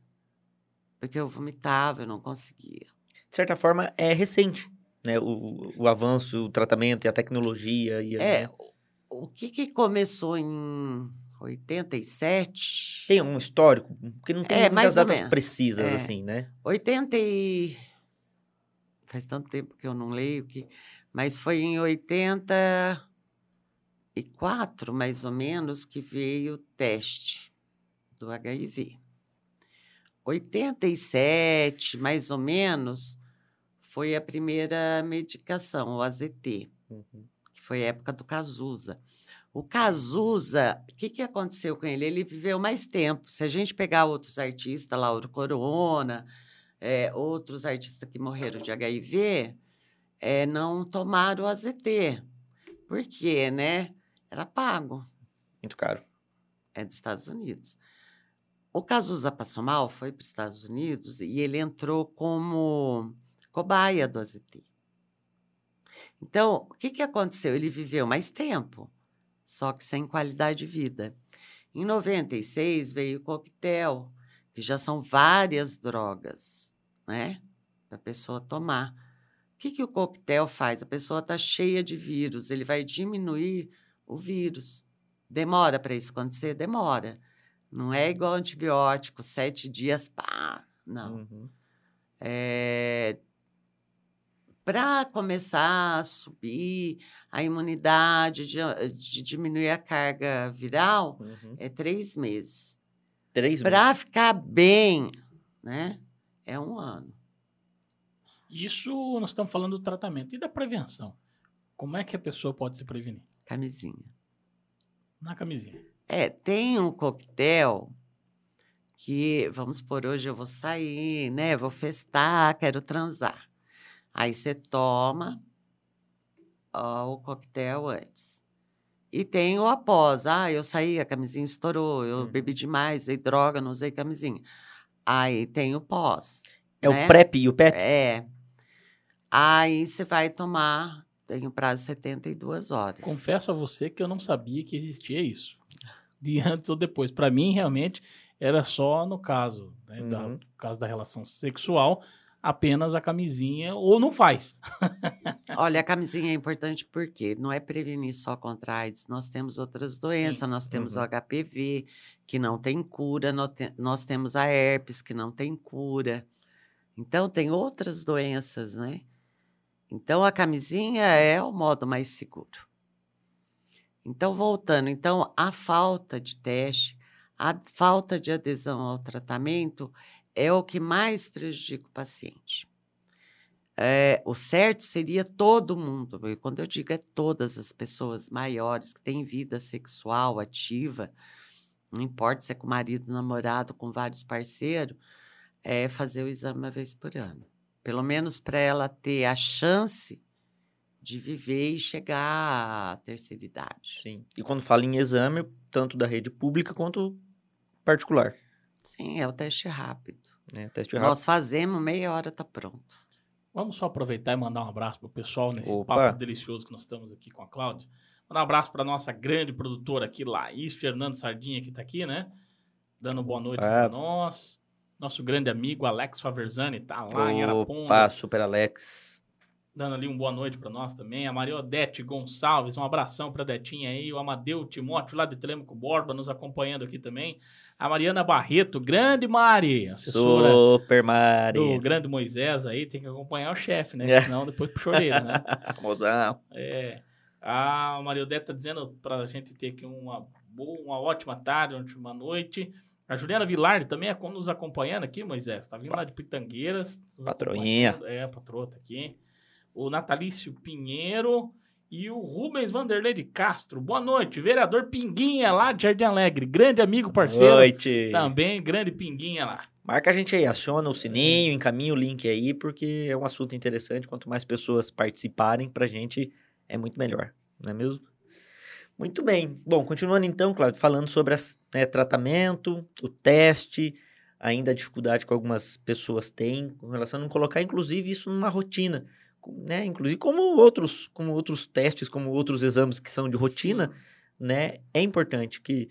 porque eu vomitava, eu não conseguia. De certa forma, é recente, né? O, o avanço, o tratamento e a tecnologia. E, É, né? o, que que começou em 87? Tem um histórico? Porque não tem É, muitas datas menos. precisas, É. assim, né? 80 e... Faz tanto tempo que eu não leio, que... mas foi em 84, mais ou menos, que veio o teste do HIV. 87, mais ou menos, foi a primeira medicação, o AZT, Uhum. que foi a época do Cazuza. O Cazuza, o que, que aconteceu com ele? Ele viveu mais tempo. Se a gente pegar outros artistas, Lauro Corona, é, outros artistas que morreram de HIV, é, não tomaram o AZT. Por quê, né? Era pago. Muito caro. É dos Estados Unidos. O Cazuza passou mal, foi para os Estados Unidos e ele entrou como cobaia do AZT. Então, o que, que aconteceu? Ele viveu mais tempo, só que sem qualidade de vida. Em 96 veio o coquetel, que já são várias drogas, né? Para a pessoa tomar. O que, que o coquetel faz? A pessoa está cheia de vírus, ele vai diminuir o vírus. Demora para isso acontecer? Demora. Não é igual antibiótico, sete dias, pá. Não. Uhum. É... Para começar a subir a imunidade, de, de diminuir a carga viral, Uhum. é três meses. Três meses. Para ficar bem, né? É um ano. Isso nós estamos falando do tratamento. E da prevenção? Como é que a pessoa pode se prevenir? Camisinha. Na camisinha. É, tem um coquetel que, vamos por hoje eu vou sair, né? Vou festar, quero transar. Aí você toma ó, o coquetel antes. E tem o após. Ah, eu saí, a camisinha estourou, eu Uhum. bebi demais, usei droga, não usei camisinha. Aí tem o pós. É né? o PrEP e o PEP? É. Aí você vai tomar, tem o prazo de 72 horas. Confesso a você que eu não sabia que existia isso. De antes ou depois. Para mim, realmente, era só no caso, né, da- Uhum. no caso da relação sexual, apenas a camisinha, ou não faz. Olha, a camisinha é importante porque não é prevenir só contra a AIDS. Nós temos outras doenças, nós temos Uhum. o HPV, que não tem cura, nó- te- nós temos a herpes, que não tem cura. Então, tem outras doenças, né? Então, a camisinha é o modo mais seguro. Então, voltando, então, a falta de teste, a falta de adesão ao tratamento é o que mais prejudica o paciente. É, o certo seria todo mundo, e quando eu digo é todas as pessoas maiores que têm vida sexual ativa, não importa se é com marido, namorado, com vários parceiros, é fazer o exame uma vez por ano. Pelo menos para ela ter a chance de viver e chegar à terceira idade. Sim. E quando fala em exame, tanto da rede pública quanto particular. Sim, é o teste rápido. Né? Teste rápido. Nós fazemos, meia hora está pronto. Vamos só aproveitar e mandar um abraço pro pessoal nesse Opa. papo delicioso que nós estamos aqui com a Cláudia. Mandar um abraço para nossa grande produtora aqui, Laís Fernando Sardinha, que está aqui, né? Dando boa noite Opa. para nós. Nosso grande amigo Alex Faverzani tá lá em Opa, Arapongas. Super Alex. Dando ali um boa noite para nós também. A Maria Odete Gonçalves, um abração para Detinha aí. O Amadeu Timóteo, lá de Telemaco Borba, nos acompanhando aqui também. A Mariana Barreto, grande Mari, Super Mari. do grande Moisés aí. Tem que acompanhar o chefe, né? É. Senão depois a orelha, né? Mozão. É. A Maria Odete tá dizendo pra gente ter aqui uma boa, uma ótima tarde, uma ótima noite. A Juliana Vilar também é nos acompanhando aqui, Moisés. Tá vindo lá de Pitangueiras. Patroinha. É, patroa tá aqui. O Natalício Pinheiro e o Rubens Vanderlei de Castro. Boa noite. Vereador Pinguinha lá de Jardim Alegre. Grande amigo, parceiro. Noite. Também, grande Pinguinha lá. Marca a gente aí, aciona o sininho, encaminha o link aí, porque é um assunto interessante. Quanto mais pessoas participarem, pra gente é muito melhor, não é mesmo? Muito bem. Bom, continuando então, Claudio, falando sobre as, né, tratamento, o teste, ainda a dificuldade que algumas pessoas têm com relação a não colocar, inclusive, isso numa rotina, né? Inclusive como outros, como outros testes, como outros exames que são de rotina, né? É importante que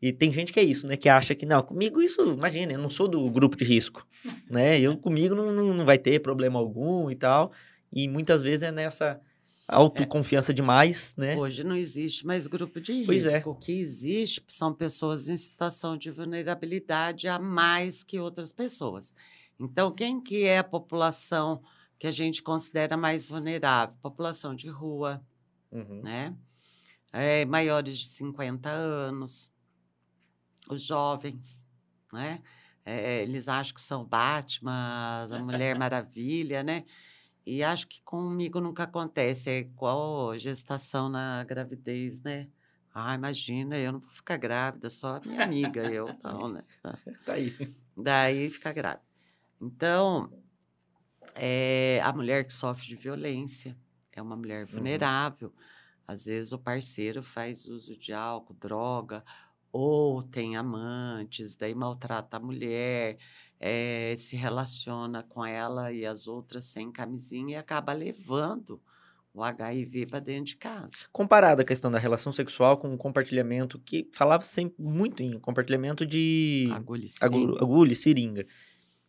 e tem gente que é isso, né? Que acha que, não, comigo isso, imagina, eu não sou do grupo de risco, né? Eu, comigo não, não, vai ter problema algum e tal. E muitas vezes é nessa autoconfiança demais, né? Hoje não existe mais grupo de risco. Pois é. O que existe são pessoas em situação de vulnerabilidade a mais que outras pessoas. Então, quem que é a população que a gente considera mais vulnerável? População de rua, Uhum. né? É, maiores de 50 anos, os jovens, né? É, eles acham que são Batman, a Mulher Maravilha, né? E acho que comigo nunca acontece. É igual gestação na gravidez, né? Ah, imagina, eu não vou ficar grávida, só a minha amiga, eu não, né? Tá aí. Daí fica grávida. Então, é, a mulher que sofre de violência é uma mulher vulnerável. Às vezes o parceiro faz uso de álcool, droga, ou tem amantes, daí maltrata a mulher, é, se relaciona com ela e as outras sem camisinha e acaba levando o HIV para dentro de casa. Comparado a questão da relação sexual com o compartilhamento, que falava sempre muito em compartilhamento de Agulha e seringa. agulha e seringa.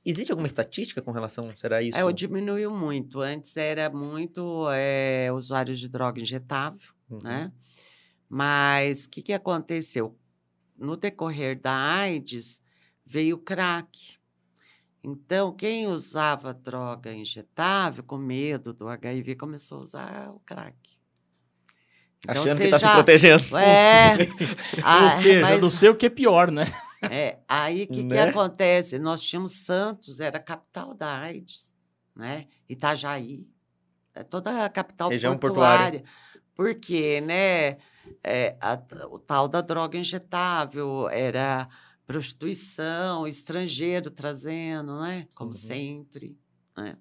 Existe alguma estatística com relação, será isso? É, diminuiu muito. Antes era muito é, usuários de droga injetável, Uhum. né? Mas o que, que aconteceu? No decorrer da AIDS, veio o crack. Então, quem usava droga injetável, com medo do HIV, começou a usar o crack. Então, Achando que tá se já- protegendo. É, Ou ah, seja, mas- não sei o que é pior, né? É, aí o que, que Né? acontece? Nós tínhamos Santos, era a capital da AIDS, né? Itajaí, é toda a capital Região portuária. Porque, né? é, a- o tal da droga injetável era prostituição, estrangeiro trazendo, né? Como Uhum. sempre. Né?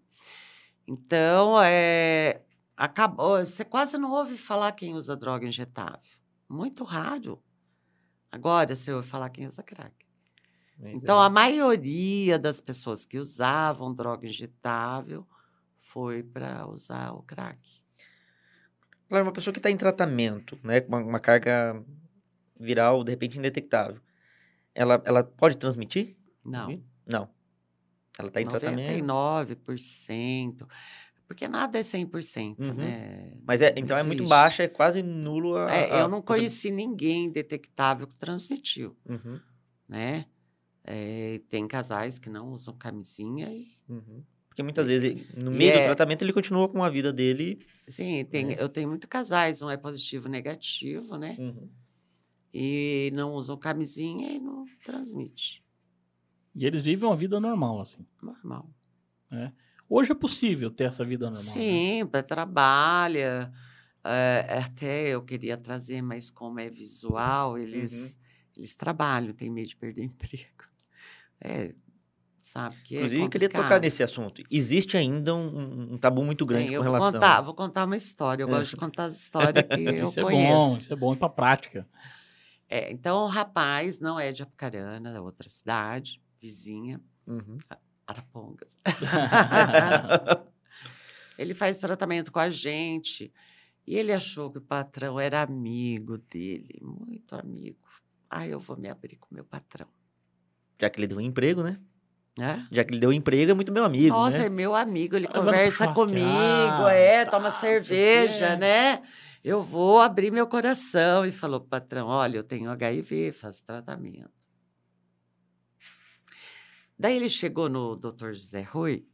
Então, é, acabou. Você quase não ouve falar quem usa droga injetável. Muito raro. Agora você ouve falar quem usa crack. Mas Então, é. a maioria das pessoas que usavam droga injetável foi para usar o crack. Claro, uma pessoa que está em tratamento, né, com uma, uma carga viral, de repente, indetectável, ela, ela pode transmitir? Não. Não. Ela está em tratamento. 99%. Porque nada é 100%, Uhum. né? Mas é, então é muito baixa, é quase nulo a... É, a- eu não conheci ninguém detectável que transmitiu, Uhum, né? É, tem casais que não usam camisinha e uhum. Porque muitas vezes, no E meio do é- tratamento, ele continua com a vida dele. Sim, tem, É. eu tenho muitos casais, um é positivo negativo, né? Uhum. E não usam camisinha e não transmite. E eles vivem uma vida normal, assim. Normal. Hoje é possível ter essa vida normal. né? Sim, pra- trabalha. é, até eu queria trazer, mas como é visual, eles, Uhum. eles trabalham, tem medo de perder emprego. É, sabe que Inclusive, é eu queria tocar nesse assunto. Existe ainda um, um- tabu muito grande Tem, com eu vou relação... contar, vou contar uma história. Eu É. gosto de contar as histórias que eu Isso é conheço. bom, isso é bom ir pra prática. É, então, o rapaz não é de Apucarana, é outra cidade, vizinha, Uhum. Arapongas. ele faz tratamento com a gente e ele achou que o patrão era amigo dele, muito amigo. Ah, eu vou me abrir com meu patrão. Já que ele deu um emprego, né? né? Já que ele deu emprego, é muito meu amigo, Nossa, né? é meu amigo, ele Tá conversa comigo, churrasquear, é, tá, toma cerveja, né? Eu vou abrir meu coração. E falou, patrão, olha, eu tenho HIV, faço tratamento. Daí ele chegou no doutor José Rui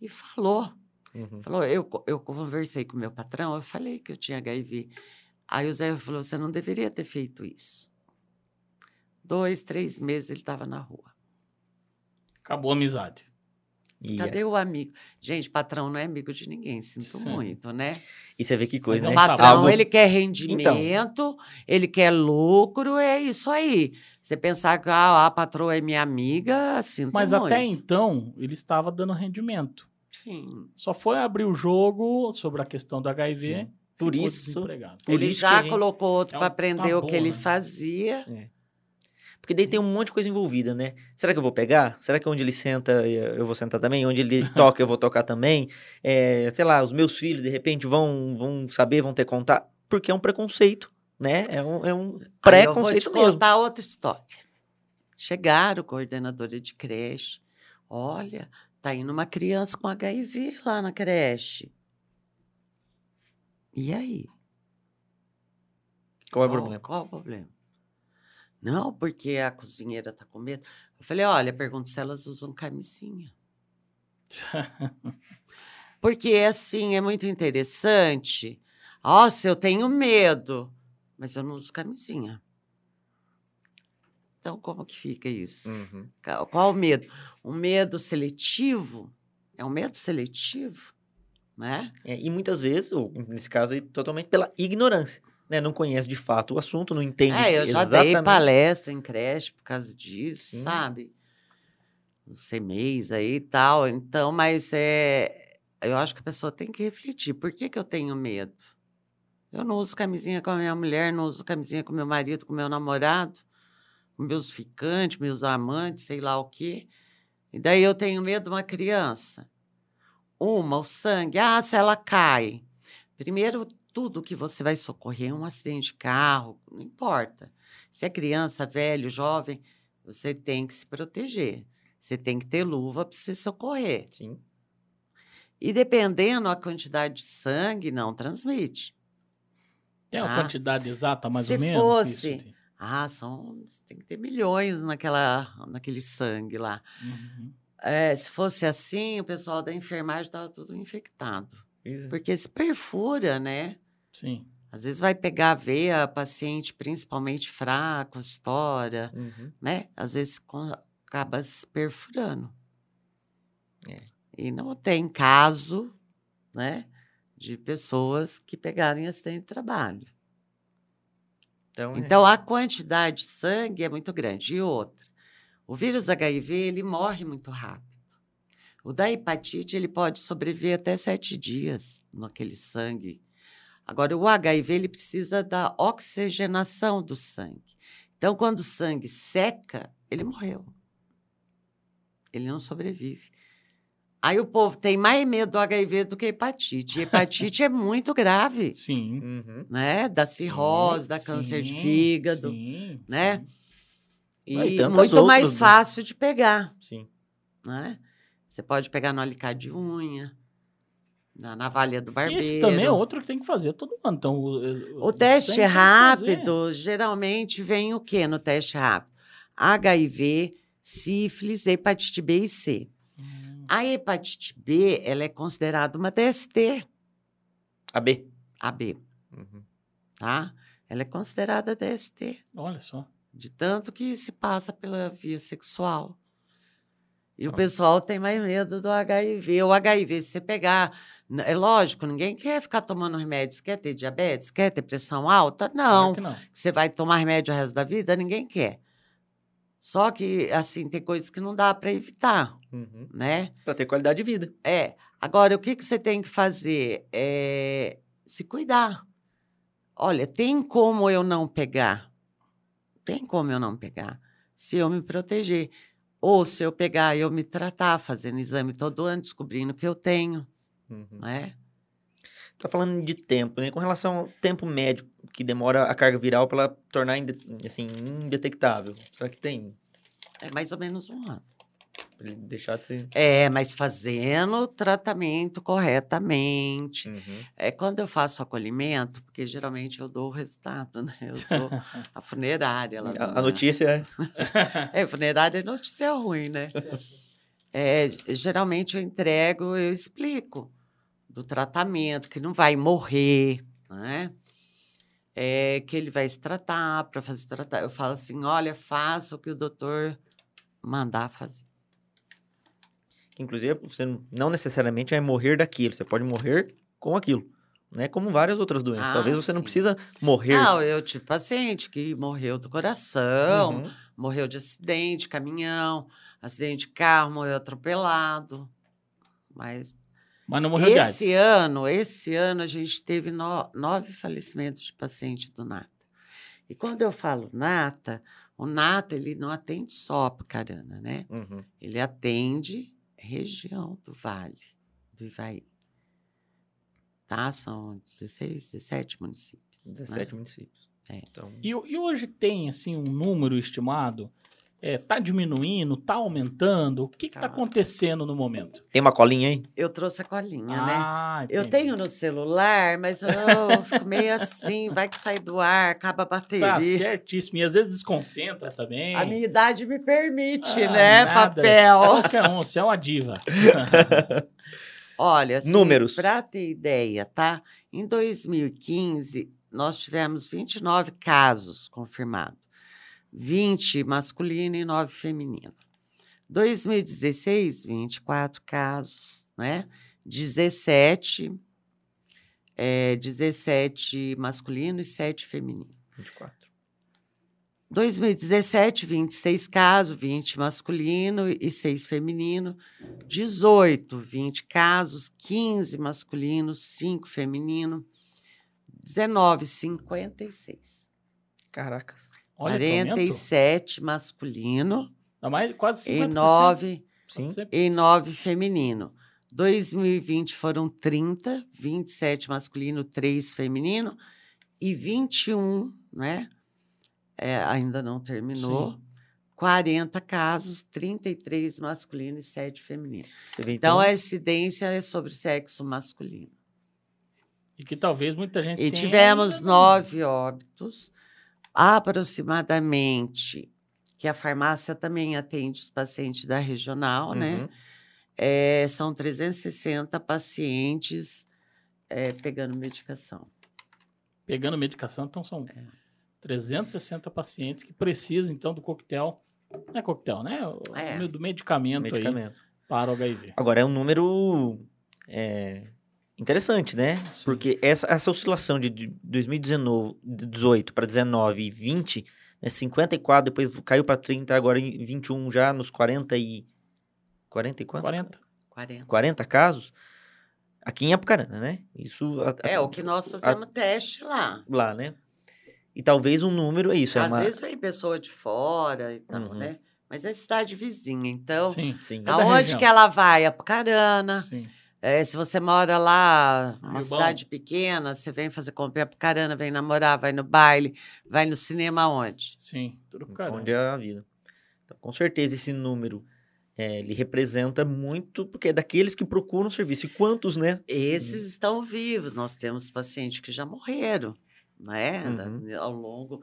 e falou, Uhum. falou, eu, eu conversei com meu patrão, eu falei que eu tinha HIV. Aí o Zé falou, você não deveria ter feito isso. Dois, três meses ele estava na rua. Acabou a amizade. E, Cadê o amigo? Gente, patrão não é amigo de ninguém, sinto Sim. muito, né? e você vê que coisa, Mas né? é O um patrão, Algo- ele quer rendimento, ele quer lucro, é isso aí. Você pensar que ah, a patroa é minha amiga, sinto Mas muito. até então, ele estava dando rendimento. Sim. Só foi abrir o jogo sobre a questão do HIV. Sim. Por isso. Por ele isso já gente- colocou outro É um para aprender o tabu, que ele né? fazia. Porque daí tem um monte de coisa envolvida, né? Será que eu vou pegar? Será que onde ele senta eu eu vou sentar também? Onde ele toca eu vou tocar também? É, sei lá, os meus filhos de repente vão, vão saber, vão ter contato. Porque é um preconceito, né? É um, é um Aí eu vou te preconceito mesmo. contar outra história. Chegaram, coordenadora de creche. Olha, tá indo uma criança com HIV lá na creche. E aí? Qual é o problema? Qual o problema? Não, porque a cozinheira tá com medo. Eu falei, olha, pergunta se elas usam camisinha. Porque, assim, é muito interessante. Nossa, eu tenho medo, mas eu não uso camisinha. Então, como que fica isso? Uhum. Qual o medo? Um medo seletivo? É um medo seletivo, né? É, e muitas vezes, ou nesse caso aí, totalmente pela ignorância. Né? Não conhece de fato o assunto, não entende É, eu já dei exatamente. palestra em creche por causa disso, Sim. sabe? Nos CMEs aí e tal. Então, mas é. Eu acho que a pessoa tem que refletir. Por que, que eu tenho medo? Eu não uso camisinha com a minha mulher, não uso camisinha com meu marido, com meu namorado, com meus ficantes, meus amantes, sei lá o quê. E daí eu tenho medo de uma criança. Uma, o sangue. Ah, se ela cai. Primeiro, tudo que você vai socorrer, um acidente de carro, não importa. Se é criança, velho, jovem, você tem que se proteger. Você tem que ter luva para se socorrer. Sim. E dependendo a quantidade de sangue, não transmite. Tem uma Ah, quantidade exata, mais se ou menos? fosse- isso? Ah, são, tem que ter milhões naquela, naquele sangue lá. Uhum. É, se fosse assim, o pessoal da enfermagem estava tudo infectado. Isso. Porque se perfura, né? Sim. Às vezes vai pegar a veia, paciente principalmente fraco, estoura, Uhum. né? Às vezes acaba se perfurando. É. E não tem caso, né? De pessoas que pegarem acidente de trabalho. Então, é. Então, a quantidade de sangue é muito grande. E outra, o vírus HIV, ele morre muito rápido. O da hepatite, ele pode sobreviver até sete dias naquele sangue. Agora, o HIV, ele precisa da oxigenação do sangue. Então, quando o sangue seca, ele morreu. Ele não sobrevive. Aí o povo tem mais medo do HIV do que hepatite. E hepatite é muito grave, Sim. Uhum. né? Da cirrose, da câncer de Sim, fígado. sim, né? sim. E Ah, muito mais outras, né? fácil de pegar, Sim. né? Você pode pegar no alicate de unha, na navalha do barbeiro. Esse também é outro que tem que fazer todo ano. Então, o, O teste rápido, geralmente vem o que no teste rápido? HIV, sífilis, hepatite B e C. Hum, A hepatite B, ela é considerada uma DST, A B. AB, Uhum. tá? Ela é considerada DST. Olha só. De tanto que se passa pela via sexual. E o Olha. pessoal tem mais medo do HIV. O HIV, se você pegar. É lógico, ninguém quer ficar tomando remédios. Quer ter diabetes? Quer ter pressão alta? Não. Claro que não. Você vai tomar remédio o resto da vida? Ninguém quer. Só que, assim, tem coisas que não dá para evitar, Uhum. né? Pra ter qualidade de vida. É. Agora, o que, que você tem que fazer? É se cuidar. Olha, tem como eu não pegar? Tem como eu não pegar? Se eu me proteger. Ou se eu pegar, eu me tratar, fazendo exame todo ano, descobrindo que eu tenho, Uhum. né? Tá falando de tempo, né? Com relação ao tempo médio que demora a carga viral para ela tornar assim, indetectável. Será que tem? É mais ou menos um ano. Pra ele deixar de ser. É, mas fazendo o tratamento corretamente. Uhum. É quando eu faço acolhimento, porque geralmente eu dou o resultado, né? Eu sou a funerária. lá A, a notícia é. É, funerária é notícia ruim, né? É, geralmente eu entrego, eu explico do tratamento, que não vai morrer, né? É, que ele vai se tratar para fazer tratar. Eu falo assim: olha, faça o que o doutor mandar fazer. Inclusive, você não necessariamente vai morrer daquilo, você pode morrer com aquilo. Né? Como várias outras doenças. Ah, Talvez você não sim. precisa morrer. Não, eu tive paciente que morreu do coração, Uhum. morreu de acidente, caminhão, acidente de carro, morreu atropelado. Mas Mas não morreu de AIDS. esse ano, esse ano a gente teve no- nove falecimentos de paciente do Nata. E quando eu falo Nata, o Nata ele não atende só Apucarana, né? Uhum. Ele atende região do Vale do Ivaí. Tá? São 16, 17 municípios. 17 municípios. É. Então, E, e hoje tem, assim, um número estimado? É, tá diminuindo? Tá aumentando? O que que tá acontecendo no momento? tem uma colinha aí? Eu trouxe a colinha, né? Ah, Eu entendi. tenho no celular, mas eu fico meio assim, vai que sai do ar, acaba a bateria. Tá certíssimo. E às vezes desconcentra também. A minha idade me permite, Ah, né? nada. Papel. Qualquer um, você é uma diva. Olha, assim, Números. Para ter ideia, tá? Em 2015, nós tivemos 29 casos confirmados. 20 masculino e 9 feminino. 2016, 24 casos, né? 17, é, 17 masculino e 7 feminino. 24. 2017, 26 casos, 20 masculino e 6 feminino. 18, 20 casos, 15 masculino, 5 feminino. 19, 56. Caracas. Olha que aumento. 47 masculino Dá mais quase 50%. e 9, Sim. E 9 feminino. 2020 foram 30, 27 masculino, 3 feminino e 21, né? É, ainda não terminou. Sim. 40 casos, 33 masculino e 7 feminino. Vê, Então, então, a incidência é sobre o sexo masculino. E que talvez muita gente E tivemos ainda não- nove óbitos, aproximadamente, que a farmácia também atende os pacientes da regional, né? Uhum. É, são 360 pacientes é, pegando medicação. Pegando medicação, então são É. 360 pacientes que precisam, então, do coquetel. Não é coquetel, né? O- É. Do medicamento, aí medicamento. para o HIV. Agora, é um número é, interessante, né? Sim. Porque essa, essa oscilação de de 2019, 18 para 19 e 20, né, 54, depois caiu para 30, agora em 21 já nos 40 e... 40 e quantos? 40. 40. 40 casos aqui em Apucarana, né? Isso... a- É, a- o que nós fazemos teste lá. Lá, né? E talvez um número é isso, é Às uma... vezes vem pessoa de fora e tal, Uhum. né? Mas é cidade vizinha, então... Sim. Sim. É Aonde região. que ela vai? Apucarana. Sim. É, se você mora lá, uma cidade pequena, você vem fazer compra em Apucarana, vem namorar, vai no baile, vai no cinema onde? Sim. Tudo pro caramba. onde é a vida. Então, com certeza esse número é, ele representa muito, porque é daqueles que procuram serviço. E quantos, né? Esses estão vivos. Nós temos pacientes que já morreram, né? Da- Uhum. Ao longo.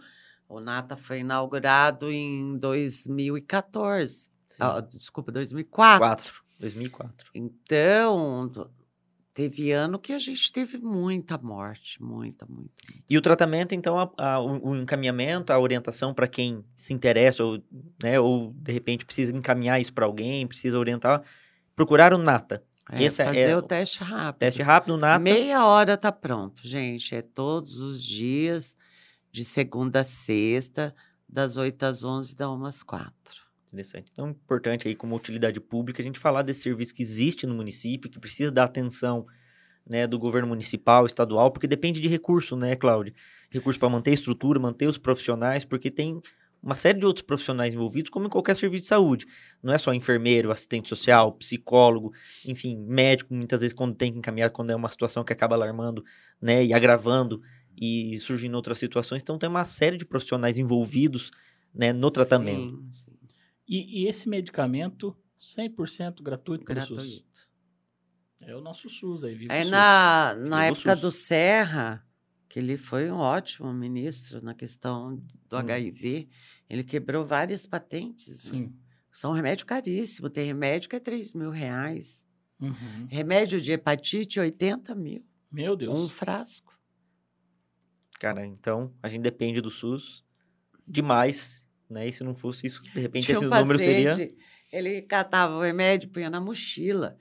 O Nata foi inaugurado em 2014. Ah, desculpa, 2004. 4, 2004. Então, teve ano que a gente teve muita morte, muita, muita. E o tratamento, então, a- a- o, o encaminhamento, a orientação para quem se interessa ou, né, ou de repente precisa encaminhar isso para alguém, precisa orientar, procurar o NATA. É, Esse é- fazer é o teste rápido. Teste rápido, NATA. Meia hora tá pronto, gente. É todos os dias, de segunda a sexta, das 8 às 11, da 1 às 4. Interessante. Então, é importante aí, como utilidade pública, a gente falar desse serviço que existe no município, que precisa da atenção né, do governo municipal, estadual, porque depende de recurso, né, Cláudia? Recurso para manter a estrutura, manter os profissionais, porque tem uma série de outros profissionais envolvidos, como em qualquer serviço de saúde. Não é só enfermeiro, assistente social, psicólogo, enfim, médico, muitas vezes quando tem que encaminhar, quando é uma situação que acaba alarmando, né, e agravando e surgindo outras situações. Então, tem uma série de profissionais envolvidos, né, no tratamento. Sim, sim. E, e esse medicamento 100% gratuito pelo SUS. gratuito. É o nosso SUS aí, viva o Aí SUS. na, na época SUS. do Serra, que ele foi um ótimo ministro na questão do Hum. HIV, ele quebrou várias patentes. né? Sim. São remédio caríssimo. Tem remédio que é 3 mil reais. Uhum. Remédio de hepatite, 80 mil. Meu Deus. Um frasco. Cara, então a gente depende do SUS demais, né? E se não fosse isso, de repente Tinha esse um número seria. ele catava o remédio, punha na mochila.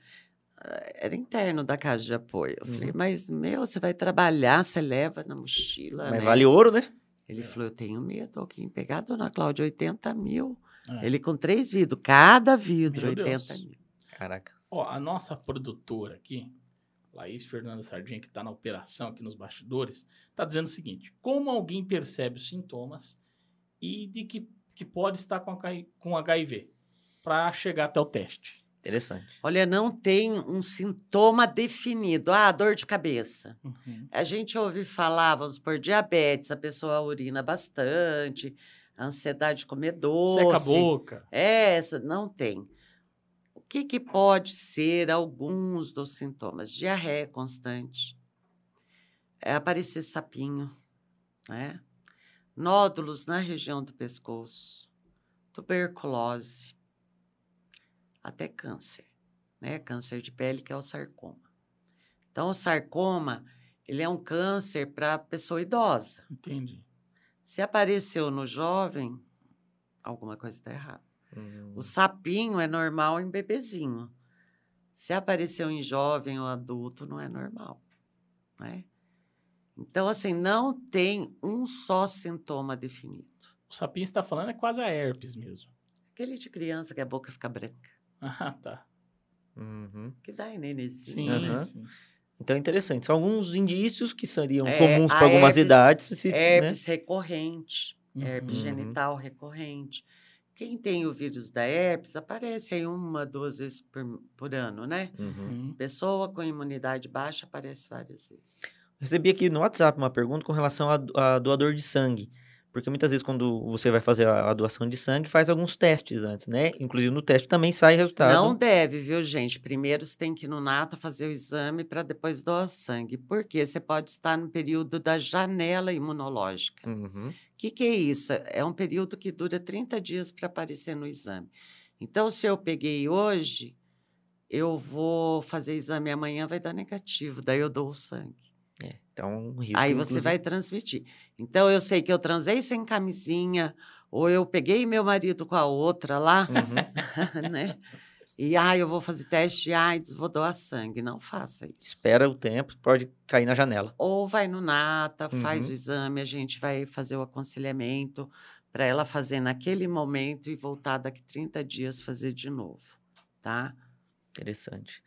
Ah, Era interno da casa de apoio. Eu falei, Uhum. mas, meu, você vai trabalhar, você leva na mochila, Mas né? vale ouro, né? Ele falou, eu tenho medo, alguém pegar dona Cláudia, 80 mil. É. Ele com três vidros, cada vidro, Meu 80 Deus. mil. Caraca. Ó, a nossa produtora aqui, Laís Fernanda Sardinha, que está na operação aqui nos bastidores, está dizendo o seguinte: como alguém percebe os sintomas e de que, que pode estar com, com HIV para chegar até o teste? Interessante. Olha, não tem um sintoma definido. Ah, dor de cabeça. Uhum. A gente ouve falar, vamos por diabetes, a pessoa urina bastante, a ansiedade de comer doce. Seca a boca. É, essa não tem. O que, que pode ser alguns dos sintomas? Diarreia constante, é aparecer sapinho, né? Nódulos na região do pescoço, tuberculose, até câncer, né? Câncer de pele, que é o sarcoma. Então, o sarcoma, ele é um câncer para pessoa idosa. Entendi. Se apareceu no jovem, alguma coisa está errada. Hum, O sapinho é normal em bebezinho. Se apareceu em jovem ou adulto, não é normal, né? Então, assim, não tem um só sintoma definido. O sapinho está falando é quase a herpes mesmo. Aquele de criança que a boca fica branca. Ah, tá. uhum. Que dá em nenenzinho. Sim, Aham. sim. Então é interessante. São alguns indícios que seriam É, comuns para algumas herpes- idades. Se, né? Herpes recorrente, herpes Uhum. genital recorrente. Quem tem o vírus da herpes aparece aí uma, duas vezes por, por ano, né? Uhum. Uhum. Pessoa com imunidade baixa aparece várias vezes. Recebi aqui no WhatsApp uma pergunta com relação a, a doador de sangue. Porque muitas vezes, quando você vai fazer a, a doação de sangue, faz alguns testes antes, né? Inclusive no teste também sai resultado. Não deve, viu, gente? Primeiro você tem que ir no Nata fazer o exame para depois doar sangue. Porque você pode estar no período da janela imunológica. Uhum. O que, que é isso? É um período que dura 30 dias para aparecer no exame. Então, se eu peguei hoje, eu vou fazer exame amanhã, vai dar negativo, daí eu dou o sangue. É, então, um risco. Aí você inclusive. vai transmitir. Então, eu sei que eu transei sem camisinha, ou eu peguei meu marido com a outra lá, Uhum. né? E, ah, eu vou fazer teste de AIDS, vou doar sangue. Não faça isso. Espera o tempo, pode cair na janela. Ou vai no Nata, faz Uhum. o exame, a gente vai fazer o aconselhamento para ela fazer naquele momento e voltar daqui 30 dias fazer de novo, tá? Interessante.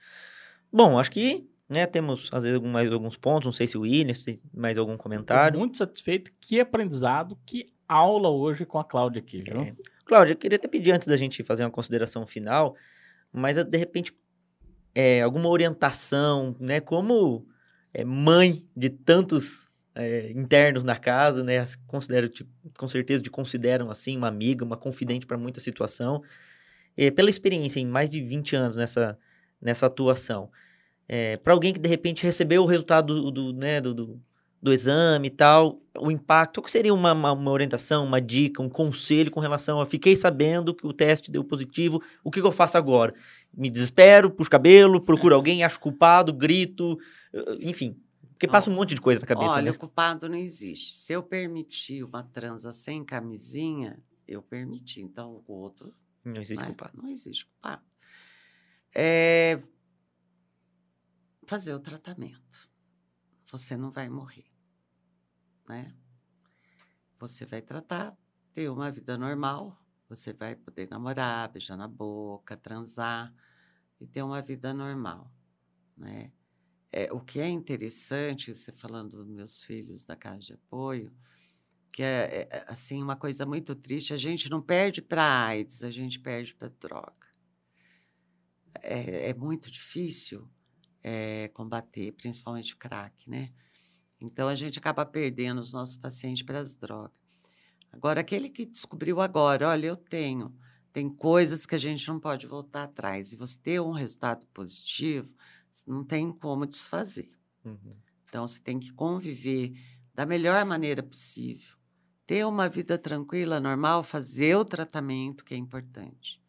Bom, acho que né, temos, às vezes, mais alguns pontos. Não sei se o Williams tem mais algum comentário. muito satisfeito. Que aprendizado, que aula hoje com a Cláudia aqui, viu? É. Cláudia, eu queria até pedir antes da gente fazer uma consideração final, mas de repente é, alguma orientação, né? Como é, mãe de tantos é, internos na casa, né? Considero, tipo, com certeza te consideram assim uma amiga, uma confidente para muita situação. É, pela experiência em mais de 20 anos nessa, nessa atuação, para alguém que de repente recebeu o resultado do, do, né, do, do, do exame e tal, o impacto, o que seria uma, uma, uma orientação, uma dica, um conselho com relação a fiquei sabendo que o teste deu positivo, o que, que eu faço agora? Me desespero, puxo cabelo, procuro alguém, acho culpado, grito, eh, enfim. Porque passa um monte de coisa na cabeça, Olha, né? o culpado não existe. Se eu permitir uma transa sem camisinha, eu permiti. Então, o outro Não existe né? culpado. Não existe culpado. É fazer o tratamento. Você não vai morrer, né? Você vai tratar, ter uma vida normal. Você vai poder namorar, beijar na boca, transar e ter uma vida normal, né? É, o que é interessante, você falando dos meus filhos da casa de apoio, que é, é, assim uma coisa muito triste, a gente não perde para AIDS, a gente perde para droga. É, é muito difícil é, combater, principalmente o crack, né? Então a gente acaba perdendo os nossos pacientes para as drogas. Agora, aquele que descobriu agora, olha, eu tenho, Tem coisas que a gente não pode voltar atrás. E você ter um resultado positivo, não tem como desfazer. Uhum. Então, você tem que conviver da melhor maneira possível. Ter uma vida tranquila, normal, fazer o tratamento, que é importante.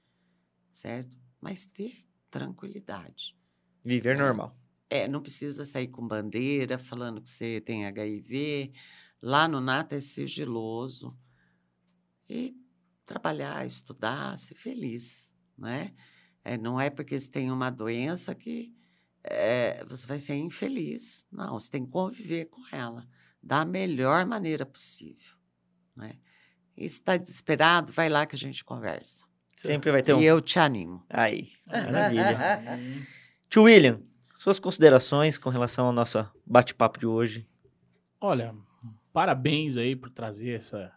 Certo? Mas ter tranquilidade. Viver É. normal. É, não precisa sair com bandeira falando que você tem HIV. Lá no Nata é sigiloso. E trabalhar, estudar, ser feliz, né? É, não é porque você tem uma doença que é, você vai ser infeliz. Não, você tem que conviver com ela da melhor maneira possível, né? E se está desesperado, vai lá que a gente conversa. Sempre vai ter um. E eu te animo. Aí, maravilha. Tio William, suas considerações com relação ao nosso bate-papo de hoje. Olha, parabéns aí por trazer essa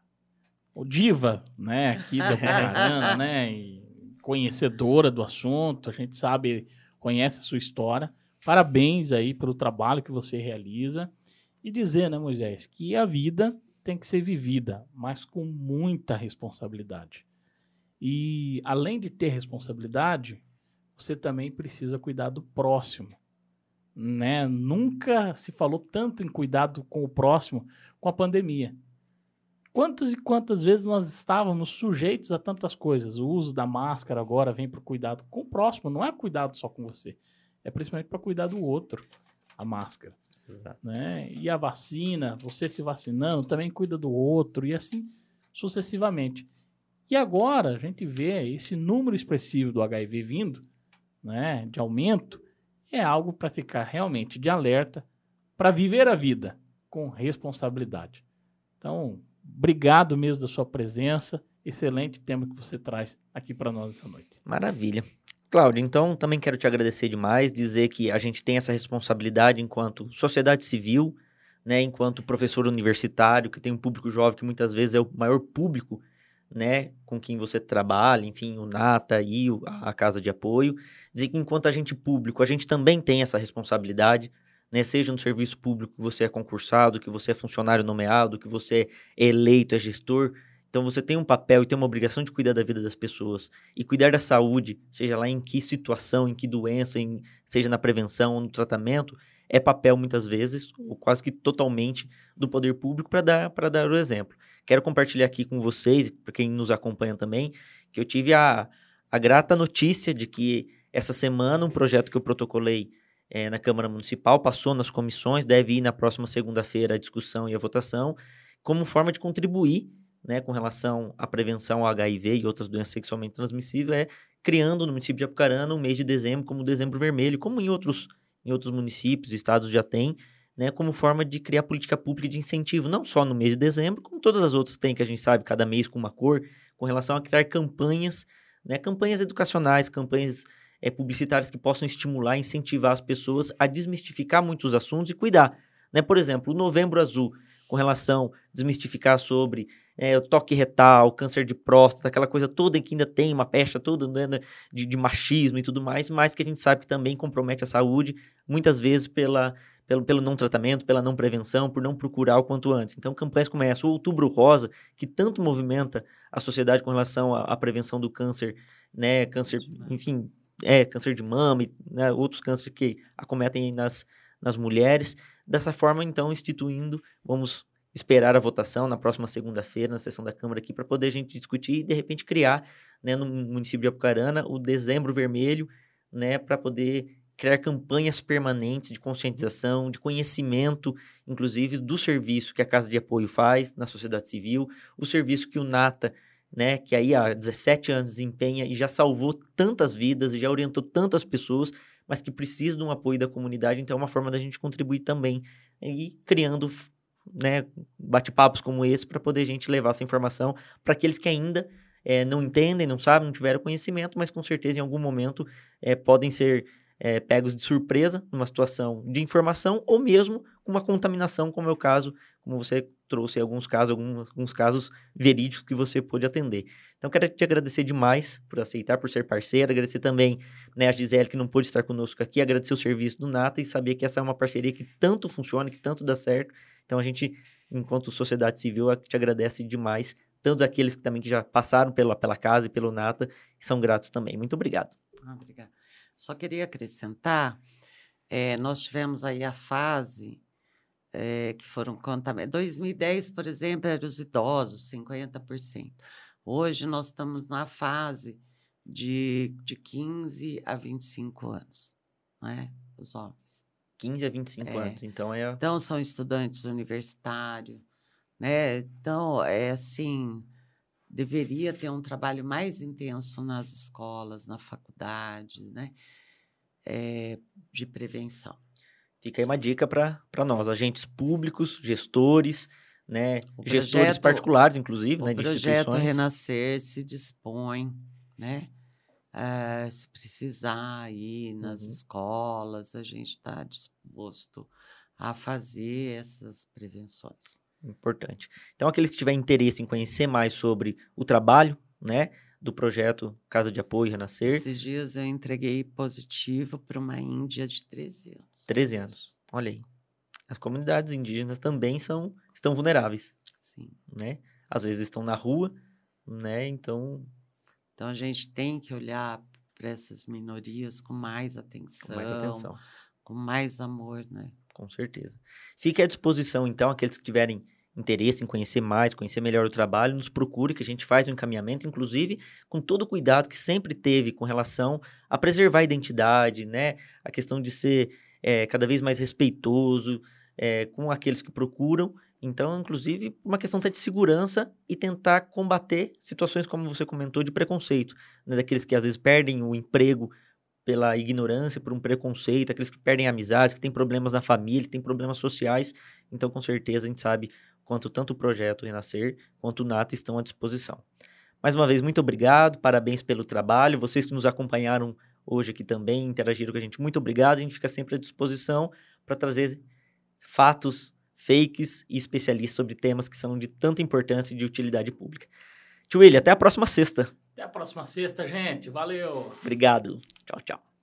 o diva, né, aqui da Bucarana, né, e conhecedora do assunto, a gente sabe, conhece a sua história. Parabéns aí pelo trabalho que você realiza e dizer, né, Moisés, que a vida tem que ser vivida, mas com muita responsabilidade. E além de ter responsabilidade, você também precisa cuidar do próximo. Né? Nunca se falou tanto em cuidado com o próximo com a pandemia. Quantas e quantas vezes nós estávamos sujeitos a tantas coisas? O uso da máscara agora vem para o cuidado com o próximo, não é cuidado só com você, é principalmente para cuidar do outro, a máscara Exato. né? E a vacina, você se vacinando, também cuida do outro, e assim sucessivamente. E agora a gente vê esse número expressivo do HIV vindo, né, de aumento, é algo para ficar realmente de alerta, para viver a vida com responsabilidade. Então, obrigado mesmo da sua presença, excelente tema que você traz aqui para nós essa noite. Maravilha. Cláudio, então também quero te agradecer demais, dizer que a gente tem essa responsabilidade enquanto sociedade civil, né, enquanto professor universitário, que tem um público jovem que muitas vezes é o maior público, né, com quem você trabalha, enfim, o Nata e o- a Casa de Apoio, dizer que enquanto agente público, a gente também tem essa responsabilidade, né, seja no serviço público que você é concursado, que você é funcionário nomeado, que você é eleito, é gestor, então você tem um papel e tem uma obrigação de cuidar da vida das pessoas e cuidar da saúde, seja lá em que situação, em que doença, em- seja na prevenção ou no tratamento, é papel muitas vezes, ou quase que totalmente, do poder público para dar, dar o exemplo. Quero compartilhar aqui com vocês, para quem nos acompanha também, que eu tive a, a grata notícia de que essa semana um projeto que eu protocolei eh, na Câmara Municipal passou nas comissões, deve ir na próxima segunda-feira a discussão e a votação, como forma de contribuir né, com relação à prevenção ao HIV e outras doenças sexualmente transmissíveis, é criando no município de Apucarana o mês de dezembro como dezembro vermelho, como em outros, em outros municípios e estados já tem, né, como forma de criar política pública de incentivo, não só no mês de dezembro, como todas as outras têm, que a gente sabe, cada mês com uma cor, com relação a criar campanhas, né, campanhas educacionais, campanhas eh, publicitárias que possam estimular, incentivar as pessoas a desmistificar muitos assuntos e cuidar. Né? Por exemplo, o Novembro Azul, com relação a desmistificar sobre é, o toque retal, câncer de próstata, aquela coisa toda que ainda tem uma pecha toda né, de, de machismo e tudo mais, mas que a gente sabe que também compromete a saúde, muitas vezes pela, pelo, pelo não tratamento, pela não prevenção, por não procurar o quanto antes. Então, campanhas como essa, o Outubro Rosa, que tanto movimenta a sociedade com relação à, à prevenção do câncer, né, câncer, enfim, é, câncer de mama e né, outros cânceres que acometem nas, nas mulheres. Dessa forma, então, instituindo, vamos esperar a votação na próxima segunda-feira, na sessão da Câmara aqui, para poder a gente discutir e, de repente, criar, né, no município de Apucarana, o Dezembro Vermelho, né, para poder criar campanhas permanentes de conscientização, de conhecimento, inclusive, do serviço que a Casa de Apoio faz na sociedade civil, o serviço que o NATA, né, que aí há 17 anos desempenha e já salvou tantas vidas e já orientou tantas pessoas, mas que precisa de um apoio da comunidade, então é uma forma da gente contribuir também e criando né, bate-papos como esse para poder a gente levar essa informação para aqueles que ainda é, não entendem, não sabem, não tiveram conhecimento, mas com certeza em algum momento é, podem ser é, pegos de surpresa numa situação de informação ou mesmo com uma contaminação, como é o caso, como você trouxe alguns casos, alguns, alguns casos verídicos que você pôde atender. Então, quero te agradecer demais por aceitar, por ser parceira, agradecer também né, a Gisele, que não pôde estar conosco aqui, agradecer o serviço do Nata e saber que essa é uma parceria que tanto funciona, que tanto dá certo. Então, a gente, enquanto sociedade civil, te agradece demais todos aqueles que também que já passaram pela, pela casa e pelo Nata, são gratos também. Muito obrigado. Ah, obrigada. Só queria acrescentar, é, nós tivemos aí a fase é, que foram contaminados. 2010, por exemplo, eram os idosos, 50%. Hoje nós estamos na fase de, de 15 a 25 anos, não é? Os homens. 15 a 25 É. anos, então é... Então, são estudantes universitários, né? Então, é assim, deveria ter um trabalho mais intenso nas escolas, na faculdade, né? É, de prevenção. Fica aí uma dica para nós, agentes públicos, gestores, né? O gestores projeto- particulares, inclusive, o né? De projeto. Renascer se dispõe, né? Eh, se precisar ir nas Uhum. escolas, a gente está disposto a fazer essas prevenções. Importante. Então, aqueles que tiverem interesse em conhecer mais sobre o trabalho, né? Do projeto Casa de Apoio Renascer, Esses dias eu entreguei positivo para uma índia de 13 anos. 13 anos. Olha aí. As comunidades indígenas também são, estão vulneráveis, Sim. né? Às vezes estão na rua, né? Então, Então a gente tem que olhar para essas minorias com mais com atenção, mais atenção. com mais amor, né? Com certeza. Fique à disposição, então, aqueles que tiverem interesse em conhecer mais, conhecer melhor o trabalho, nos procure, que a gente faz o encaminhamento, inclusive com todo o cuidado que sempre teve com relação a preservar a identidade, né? A questão de ser eh, cada vez mais respeitoso eh, com aqueles que procuram. Então, inclusive, uma questão até de segurança e tentar combater situações, como você comentou, de preconceito. Né? Daqueles que às vezes perdem o emprego pela ignorância, por um preconceito, aqueles que perdem amizades, que têm problemas na família, que têm problemas sociais. Então, com certeza, a gente sabe quanto tanto o projeto Renascer quanto o Nata estão à disposição. Mais uma vez, muito obrigado, parabéns pelo trabalho. Vocês que nos acompanharam hoje aqui também, interagiram com a gente, muito obrigado. A gente fica sempre à disposição para trazer fatos, fakes e especialistas sobre temas que são de tanta importância e de utilidade pública. Tio William, até a próxima sexta. Até a próxima sexta, gente. Valeu! Obrigado. Tchau, tchau.